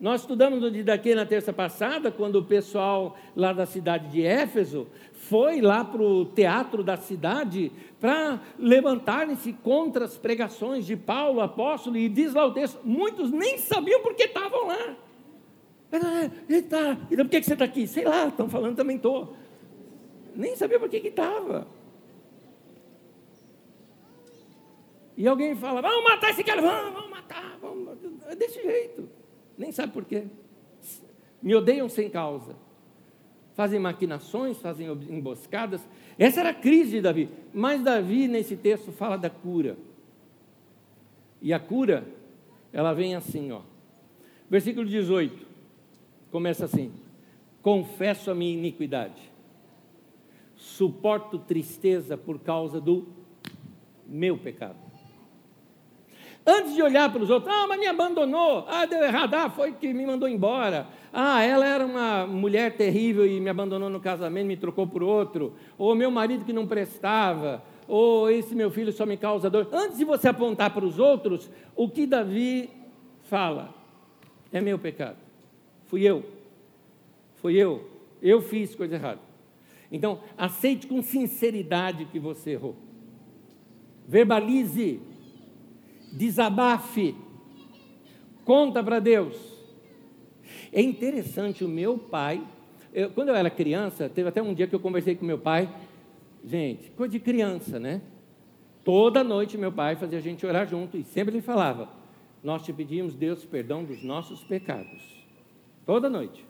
Nós estudamos no Didaquê na terça passada, quando o pessoal lá da cidade de Éfeso foi lá para o teatro da cidade para levantarem-se contra as pregações de Paulo, apóstolo, e diz lá o texto, muitos nem sabiam porque estavam lá. Eita, então por que você está aqui? Sei lá, estão falando, também estou. Nem sabia por que estava. E alguém fala, vamos matar esse cara, vamos, vamos matar, vamos. É desse jeito. Nem sabe por quê. Me odeiam sem causa fazem maquinações, fazem emboscadas. Essa era a crise de Davi. Mas Davi, nesse texto, fala da cura. E a cura, ela vem assim, ó. Versículo 18, começa assim: Confesso a minha iniquidade, suporto tristeza por causa do meu pecado. Antes de olhar para os outros, ah, mas me abandonou, ah, deu errado, ah, foi que me mandou embora, ah, ela era uma mulher terrível e me abandonou no casamento, me trocou por outro, ou meu marido que não prestava, ou esse meu filho só me causa dor. Antes de você apontar para os outros, o que Davi fala? É meu pecado, fui eu, fui eu, eu fiz coisa errada. Então, aceite com sinceridade que você errou. Verbalize desabafe, conta para Deus. É interessante, o meu pai, eu, quando eu era criança, teve até um dia que eu conversei com meu pai, gente, coisa de criança, né? Toda noite meu pai fazia a gente orar junto e sempre ele falava: Nós te pedimos, Deus, perdão dos nossos pecados. Toda noite.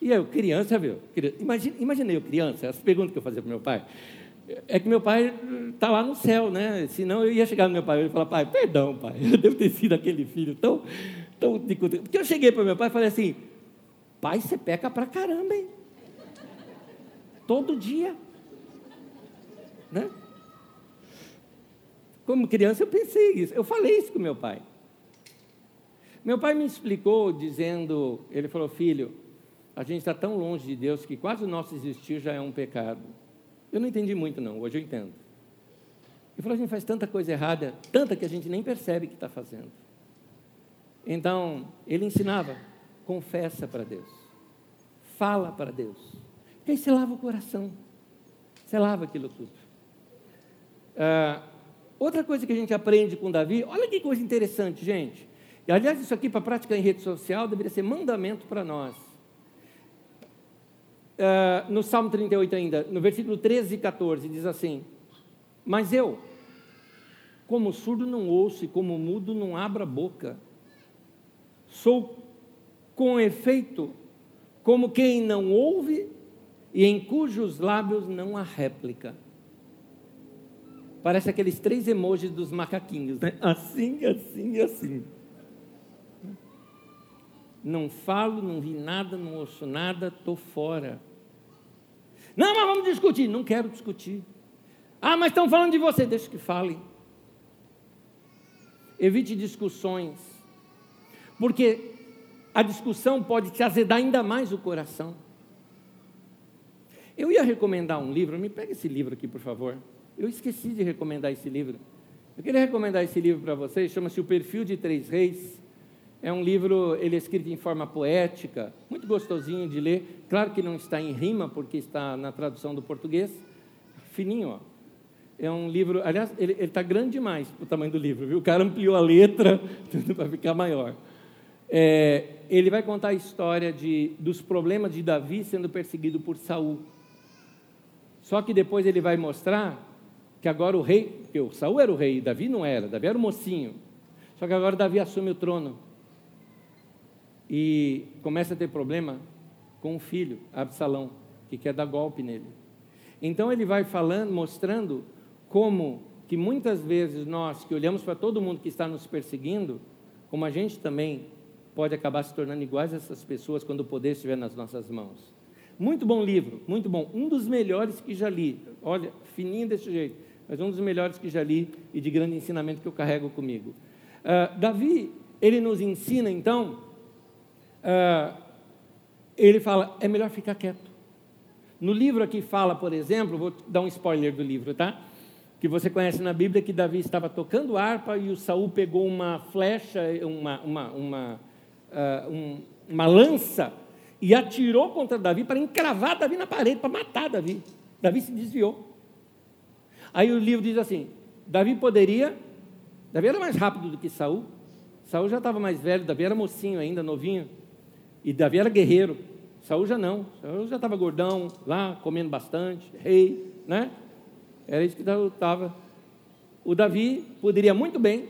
E eu, criança, viu? Imagina, imaginei eu criança, as perguntas que eu fazia para meu pai é que meu pai está lá no céu, né? Senão eu ia chegar no meu pai e falar, pai, perdão, pai, eu devo ter sido aquele filho tão. tão Porque eu cheguei para meu pai e falei assim, pai, você peca pra caramba, hein? Todo dia. Né? Como criança eu pensei isso, eu falei isso com meu pai. Meu pai me explicou dizendo, ele falou, filho, a gente está tão longe de Deus que quase o nosso existir já é um pecado. Eu não entendi muito, não, hoje eu entendo. Ele falou: a gente faz tanta coisa errada, tanta que a gente nem percebe que está fazendo. Então, ele ensinava: confessa para Deus, fala para Deus, porque aí você lava o coração, você lava aquilo tudo. Ah, outra coisa que a gente aprende com Davi, olha que coisa interessante, gente. E, aliás, isso aqui para prática em rede social deveria ser mandamento para nós uh, no Salmo 38 ainda, no versículo 13 e 14, diz assim: Mas eu, como surdo não ouço e como mudo não abro a boca, sou com efeito como quem não ouve e em cujos lábios não há réplica. Parece aqueles três emojis dos macaquinhos, né? Assim, assim assim. Não falo, não vi nada, não ouço nada, estou fora. Não, mas vamos discutir. Não quero discutir. Ah, mas estão falando de você. Deixa que falem. Evite discussões. Porque a discussão pode te azedar ainda mais o coração. Eu ia recomendar um livro, me pega esse livro aqui, por favor. Eu esqueci de recomendar esse livro. Eu queria recomendar esse livro para vocês, chama-se O Perfil de Três Reis. É um livro, ele é escrito em forma poética, muito gostosinho de ler. Claro que não está em rima, porque está na tradução do português. Fininho, ó. É um livro, aliás, ele está grande demais o tamanho do livro, viu? O cara ampliou a letra para ficar maior. É, ele vai contar a história de, dos problemas de Davi sendo perseguido por Saul. Só que depois ele vai mostrar que agora o rei, porque o Saul era o rei, Davi não era, Davi era o mocinho. Só que agora Davi assume o trono e começa a ter problema com o filho, Absalão, que quer dar golpe nele. Então ele vai falando, mostrando como que muitas vezes nós que olhamos para todo mundo que está nos perseguindo, como a gente também pode acabar se tornando iguais a essas pessoas quando o poder estiver nas nossas mãos. Muito bom livro, muito bom. Um dos melhores que já li. Olha, fininho desse jeito, mas um dos melhores que já li e de grande ensinamento que eu carrego comigo. Uh, Davi, ele nos ensina então uh, ele fala: é melhor ficar quieto. No livro aqui fala, por exemplo, vou dar um spoiler do livro, tá? Que você conhece na Bíblia que Davi estava tocando harpa e o Saul pegou uma flecha, uma, uma, uma, uh, um, uma lança e atirou contra Davi para encravar Davi na parede, para matar Davi. Davi se desviou. Aí o livro diz assim: Davi poderia, Davi era mais rápido do que Saul. Saul já estava mais velho, Davi era mocinho ainda, novinho. E Davi era guerreiro, Saul já não. Saul já estava gordão, lá, comendo bastante, rei, né? Era isso que estava. O Davi poderia muito bem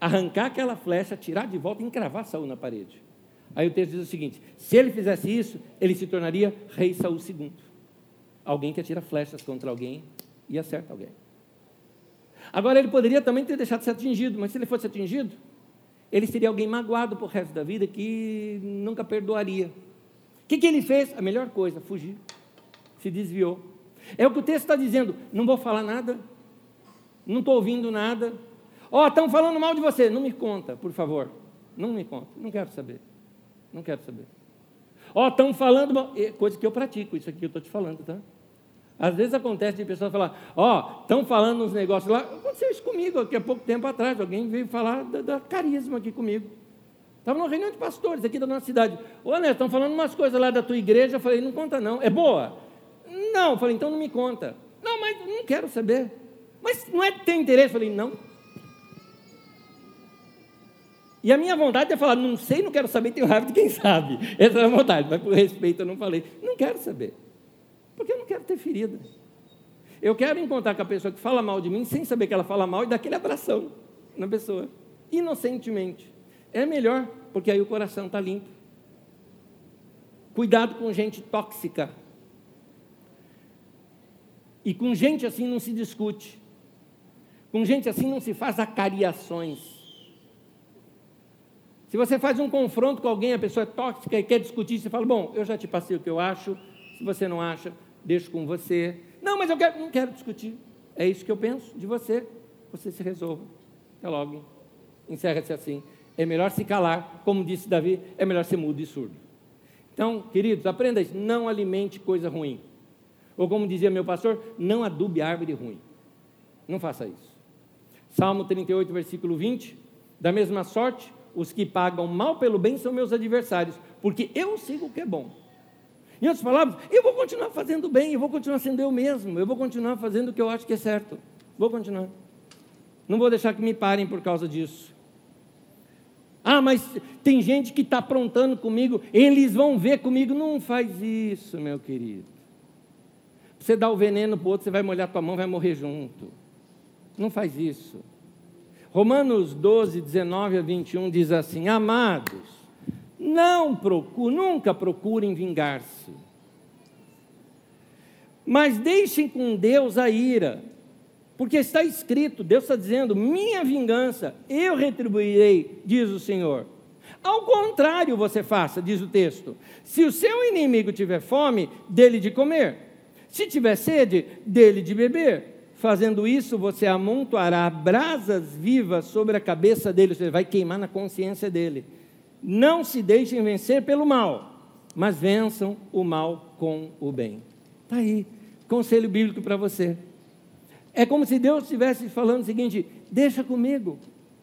arrancar aquela flecha, tirar de volta e encravar Saul na parede. Aí o texto diz o seguinte: se ele fizesse isso, ele se tornaria rei Saul II. Alguém que atira flechas contra alguém e acerta alguém. Agora ele poderia também ter deixado de ser atingido, mas se ele fosse atingido, ele seria alguém magoado por resto da vida que nunca perdoaria. O que, que ele fez? A melhor coisa, fugir. Se desviou. É o que o texto está dizendo. Não vou falar nada. Não estou ouvindo nada. Ó, oh, estão falando mal de você. Não me conta, por favor. Não me conta. Não quero saber. Não quero saber. Ó, oh, estão falando mal. É coisa que eu pratico, isso aqui eu estou te falando, tá? Às vezes acontece de pessoas falar, ó, oh, estão falando uns negócios lá. Aconteceu isso comigo aqui há pouco tempo atrás. Alguém veio falar da, da carisma aqui comigo. Estava numa reunião de pastores aqui da nossa cidade. Ô, Né, estão falando umas coisas lá da tua igreja. Eu falei, não conta não. É boa? Não. Eu falei, então não me conta. Não, mas não quero saber. Mas não é tem interesse? Eu falei, não. E a minha vontade é falar, não sei, não quero saber, tenho raiva de quem sabe. Essa é a vontade, mas por respeito eu não falei. Não quero saber. Porque eu não quero ter ferida. Eu quero encontrar com a pessoa que fala mal de mim sem saber que ela fala mal e dar aquele abração na pessoa, inocentemente. É melhor, porque aí o coração está limpo. Cuidado com gente tóxica. E com gente assim não se discute. Com gente assim não se faz acariações. Se você faz um confronto com alguém, a pessoa é tóxica e quer discutir, você fala: Bom, eu já te passei o que eu acho, se você não acha, deixo com você. Não, mas eu quero, não quero discutir. É isso que eu penso de você. Você se resolva. Até logo. Encerra-se assim. É melhor se calar, como disse Davi, é melhor ser mudo e surdo. Então, queridos, aprenda isso. Não alimente coisa ruim. Ou como dizia meu pastor, não adube árvore ruim. Não faça isso. Salmo 38, versículo 20. Da mesma sorte, os que pagam mal pelo bem são meus adversários, porque eu sigo o que é bom. Em outras palavras, eu vou continuar fazendo bem, eu vou continuar sendo eu mesmo, eu vou continuar fazendo o que eu acho que é certo. Vou continuar. Não vou deixar que me parem por causa disso. Ah, mas tem gente que está aprontando comigo, eles vão ver comigo. Não faz isso, meu querido. Você dá o veneno para o outro, você vai molhar tua mão, vai morrer junto. Não faz isso. Romanos 12, 19 a 21 diz assim: Amados, não procure, nunca procurem vingar-se. Mas deixem com Deus a ira, porque está escrito, Deus está dizendo: minha vingança eu retribuirei, diz o Senhor. Ao contrário, você faça, diz o texto: se o seu inimigo tiver fome, dele de comer, se tiver sede, dele de beber. Fazendo isso, você amontoará brasas vivas sobre a cabeça dele, você vai queimar na consciência dele. Não se deixem vencer pelo mal, mas vençam o mal com o bem. Está aí. Conselho bíblico para você. É como se Deus estivesse falando o seguinte: deixa comigo,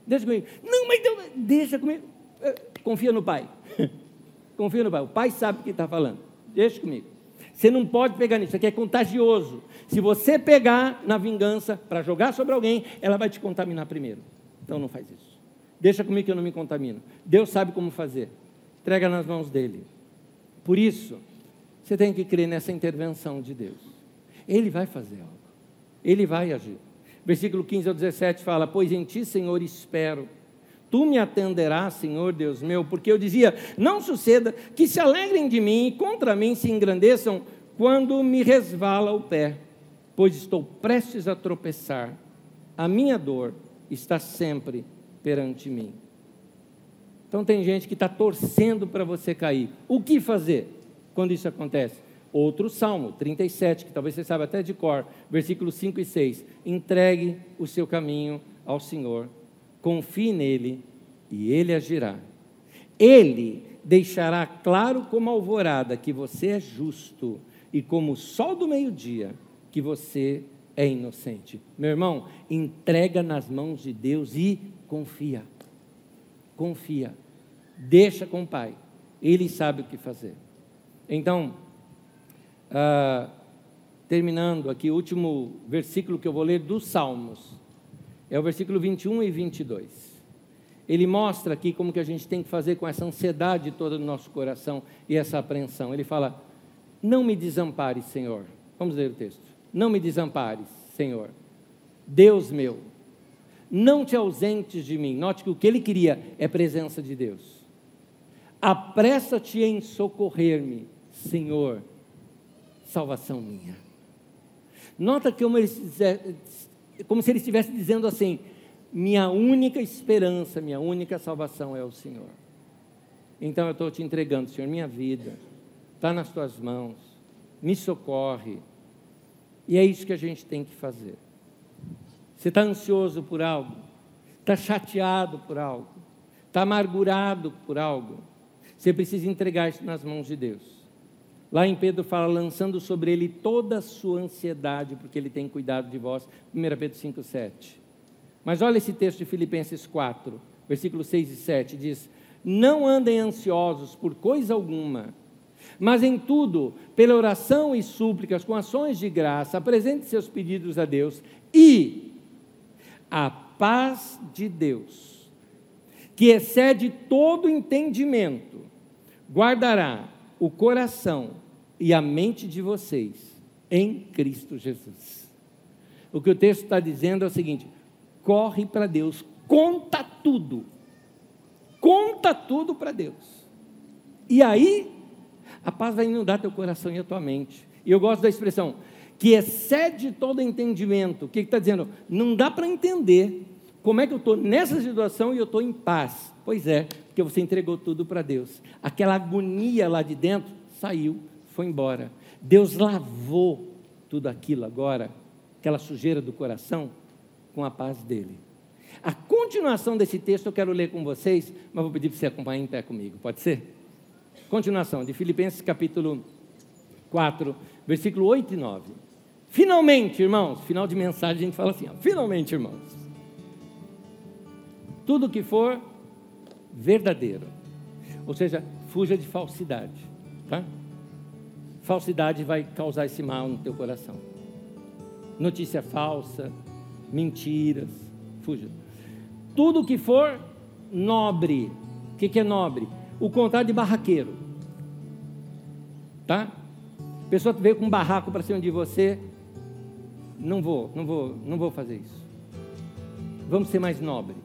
deixa comigo. Não, mas Deus, deixa comigo. Eh, confia no Pai. Confia no Pai. O Pai sabe o que está falando. Deixa comigo. Você não pode pegar nisso, isso aqui é contagioso. Se você pegar na vingança para jogar sobre alguém, ela vai te contaminar primeiro. Então não faz isso. Deixa comigo que eu não me contamino. Deus sabe como fazer. Entrega nas mãos dele. Por isso, você tem que crer nessa intervenção de Deus. Ele vai fazer algo. Ele vai agir. Versículo 15 ao 17 fala: Pois em ti, Senhor, espero. Tu me atenderás, Senhor Deus meu, porque eu dizia: Não suceda que se alegrem de mim e contra mim se engrandeçam quando me resvala o pé, pois estou prestes a tropeçar. A minha dor está sempre perante mim. Então tem gente que está torcendo para você cair. O que fazer quando isso acontece? Outro salmo, 37, que talvez você saiba até de cor, versículos 5 e 6. Entregue o seu caminho ao Senhor, confie nele e ele agirá. Ele deixará claro como alvorada que você é justo e como o sol do meio-dia que você é inocente. Meu irmão, entrega nas mãos de Deus e confia. Confia. Deixa com o Pai. Ele sabe o que fazer. Então, ah, terminando aqui, o último versículo que eu vou ler dos Salmos, é o versículo 21 e 22. Ele mostra aqui como que a gente tem que fazer com essa ansiedade toda no nosso coração e essa apreensão. Ele fala: Não me desampares, Senhor. Vamos ler o texto. Não me desampares, Senhor. Deus meu, não te ausentes de mim. Note que o que ele queria é presença de Deus. Apressa-te em socorrer-me, Senhor salvação minha. Nota que como, ele, como se ele estivesse dizendo assim: minha única esperança, minha única salvação é o Senhor. Então eu estou te entregando, Senhor, minha vida está nas tuas mãos, me socorre. E é isso que a gente tem que fazer. Você está ansioso por algo, está chateado por algo, está amargurado por algo, você precisa entregar isso nas mãos de Deus. Lá em Pedro fala, lançando sobre ele toda a sua ansiedade, porque ele tem cuidado de vós. 1 Pedro 5, 7. Mas olha esse texto de Filipenses 4, versículos 6 e 7, diz: Não andem ansiosos por coisa alguma, mas em tudo, pela oração e súplicas, com ações de graça, apresente seus pedidos a Deus, e a paz de Deus, que excede todo entendimento, guardará o coração e a mente de vocês em Cristo Jesus. O que o texto está dizendo é o seguinte: corre para Deus, conta tudo, conta tudo para Deus. E aí, a paz vai inundar teu coração e a tua mente. E eu gosto da expressão que excede todo entendimento. O que está dizendo? Não dá para entender como é que eu estou nessa situação e eu estou em paz. Pois é, porque você entregou tudo para Deus. Aquela agonia lá de dentro saiu, foi embora. Deus lavou tudo aquilo agora, aquela sujeira do coração, com a paz dele. A continuação desse texto eu quero ler com vocês, mas vou pedir para você acompanhar em pé comigo, pode ser? Continuação de Filipenses capítulo 4, versículo 8 e 9. Finalmente, irmãos, final de mensagem a gente fala assim: ó, finalmente, irmãos, tudo que for verdadeiro. Ou seja, fuja de falsidade. Tá? Falsidade vai causar esse mal no teu coração. Notícia falsa, mentiras, fuja. Tudo que for nobre. O que, que é nobre? O contrário de barraqueiro. Tá? A pessoa veio com um barraco para cima de você. Não vou, não vou, não vou fazer isso. Vamos ser mais nobre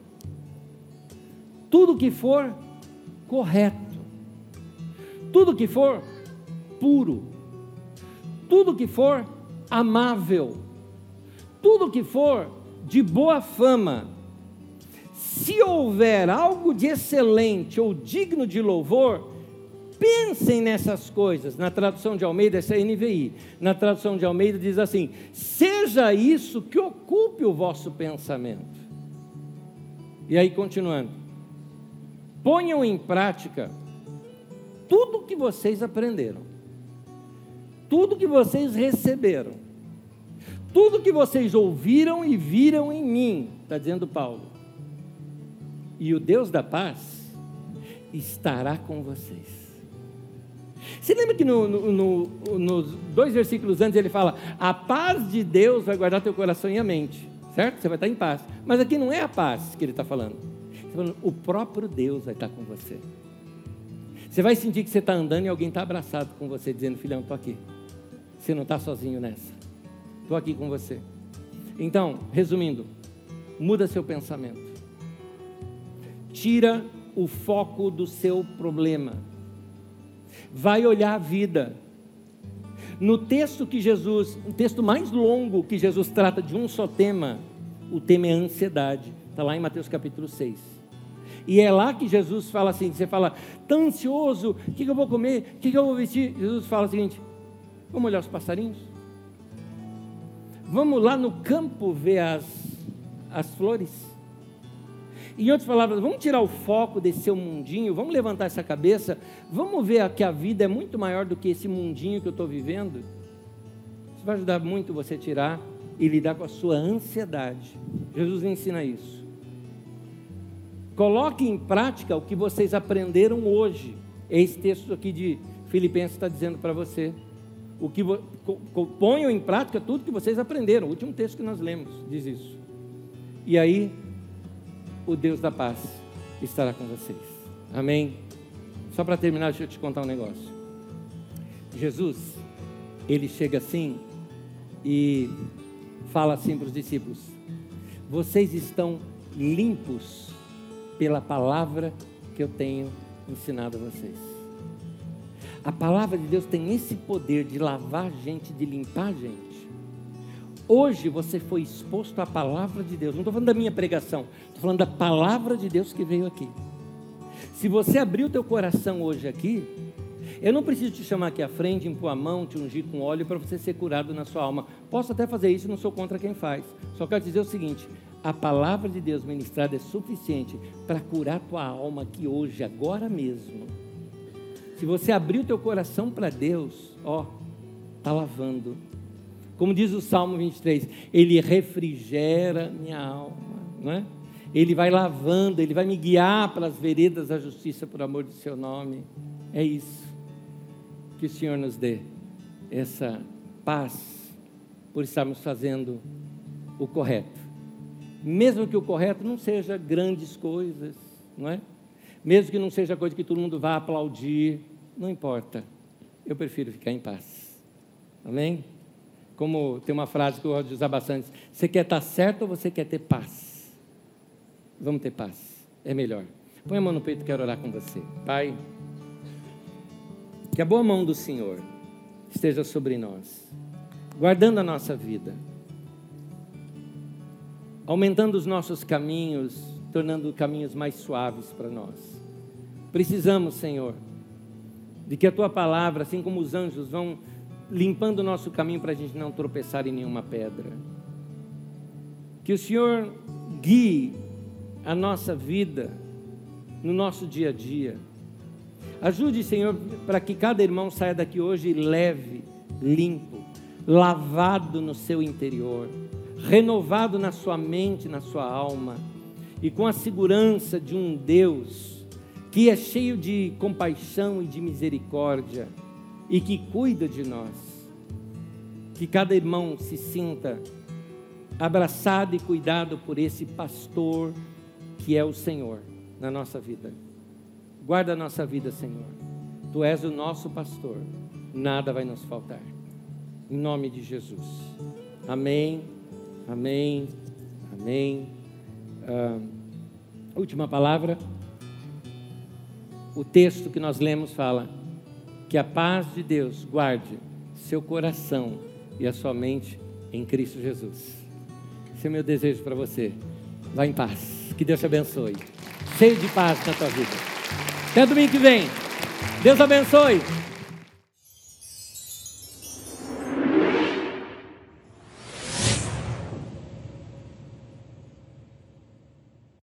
tudo que for correto, tudo que for puro, tudo que for amável, tudo que for de boa fama, se houver algo de excelente ou digno de louvor, pensem nessas coisas. Na tradução de Almeida, essa é NVI. Na tradução de Almeida diz assim: seja isso que ocupe o vosso pensamento. E aí, continuando ponham em prática tudo o que vocês aprenderam, tudo que vocês receberam, tudo que vocês ouviram e viram em mim, está dizendo Paulo, e o Deus da paz estará com vocês. Você lembra que no, no, no, nos dois versículos antes ele fala: A paz de Deus vai guardar teu coração e a mente, certo? Você vai estar em paz. Mas aqui não é a paz que ele está falando. Ele está falando, o próprio Deus vai estar com você. Você vai sentir que você está andando e alguém está abraçado com você, dizendo: Filhão, estou aqui. Você não está sozinho nessa. Estou aqui com você. Então, resumindo, muda seu pensamento. Tira o foco do seu problema. Vai olhar a vida. No texto que Jesus, o texto mais longo que Jesus trata de um só tema, o tema é ansiedade. Está lá em Mateus capítulo 6. E é lá que Jesus fala assim: você fala, tão ansioso, o que, que eu vou comer? O que, que eu vou vestir? Jesus fala o seguinte: Vamos olhar os passarinhos? Vamos lá no campo ver as, as flores? Em outras palavras, vamos tirar o foco desse seu mundinho, vamos levantar essa cabeça, vamos ver que a vida é muito maior do que esse mundinho que eu estou vivendo. Isso vai ajudar muito você tirar e lidar com a sua ansiedade. Jesus ensina isso. Coloque em prática o que vocês aprenderam hoje. Esse texto aqui de Filipenses está dizendo para você o que ponham em prática tudo que vocês aprenderam. O último texto que nós lemos diz isso. E aí, o Deus da paz estará com vocês. Amém. Só para terminar, deixa eu te contar um negócio. Jesus, ele chega assim e fala assim para os discípulos: Vocês estão limpos pela palavra que eu tenho ensinado a vocês. A palavra de Deus tem esse poder de lavar gente, de limpar gente. Hoje você foi exposto à palavra de Deus. Não estou falando da minha pregação, estou falando da palavra de Deus que veio aqui. Se você abrir o teu coração hoje aqui, eu não preciso te chamar aqui à frente, impor a mão, te ungir com óleo para você ser curado na sua alma. Posso até fazer isso, não sou contra quem faz. Só quero dizer o seguinte: a palavra de Deus ministrada é suficiente para curar tua alma aqui hoje, agora mesmo. Se você abrir o teu coração para Deus, ó, está lavando. Como diz o Salmo 23, Ele refrigera minha alma, não é? Ele vai lavando, Ele vai me guiar para as veredas da justiça por amor do Seu nome. É isso. Que o Senhor nos dê essa paz por estarmos fazendo o correto. Mesmo que o correto não seja grandes coisas, não é? Mesmo que não seja coisa que todo mundo vá aplaudir, não importa, eu prefiro ficar em paz. Amém? Como tem uma frase que eu gosto de usar bastante: você quer estar certo ou você quer ter paz? Vamos ter paz, é melhor. Põe a mão no peito, quero orar com você. Pai, que a boa mão do Senhor esteja sobre nós, guardando a nossa vida, aumentando os nossos caminhos, tornando caminhos mais suaves para nós. Precisamos, Senhor, de que a tua palavra, assim como os anjos, vão limpando o nosso caminho para a gente não tropeçar em nenhuma pedra. Que o Senhor guie a nossa vida no nosso dia a dia. Ajude, Senhor, para que cada irmão saia daqui hoje leve, limpo, lavado no seu interior, renovado na sua mente, na sua alma, e com a segurança de um Deus que é cheio de compaixão e de misericórdia e que cuida de nós. Que cada irmão se sinta abraçado e cuidado por esse pastor que é o Senhor na nossa vida. Guarda a nossa vida, Senhor. Tu és o nosso pastor, nada vai nos faltar. Em nome de Jesus. Amém, amém, amém. Ah, última palavra o texto que nós lemos fala que a paz de Deus guarde seu coração e a sua mente em Cristo Jesus. Esse é o meu desejo para você. Vá em paz. Que Deus te abençoe. Cheio de paz na tua vida. Até domingo que vem. Deus abençoe.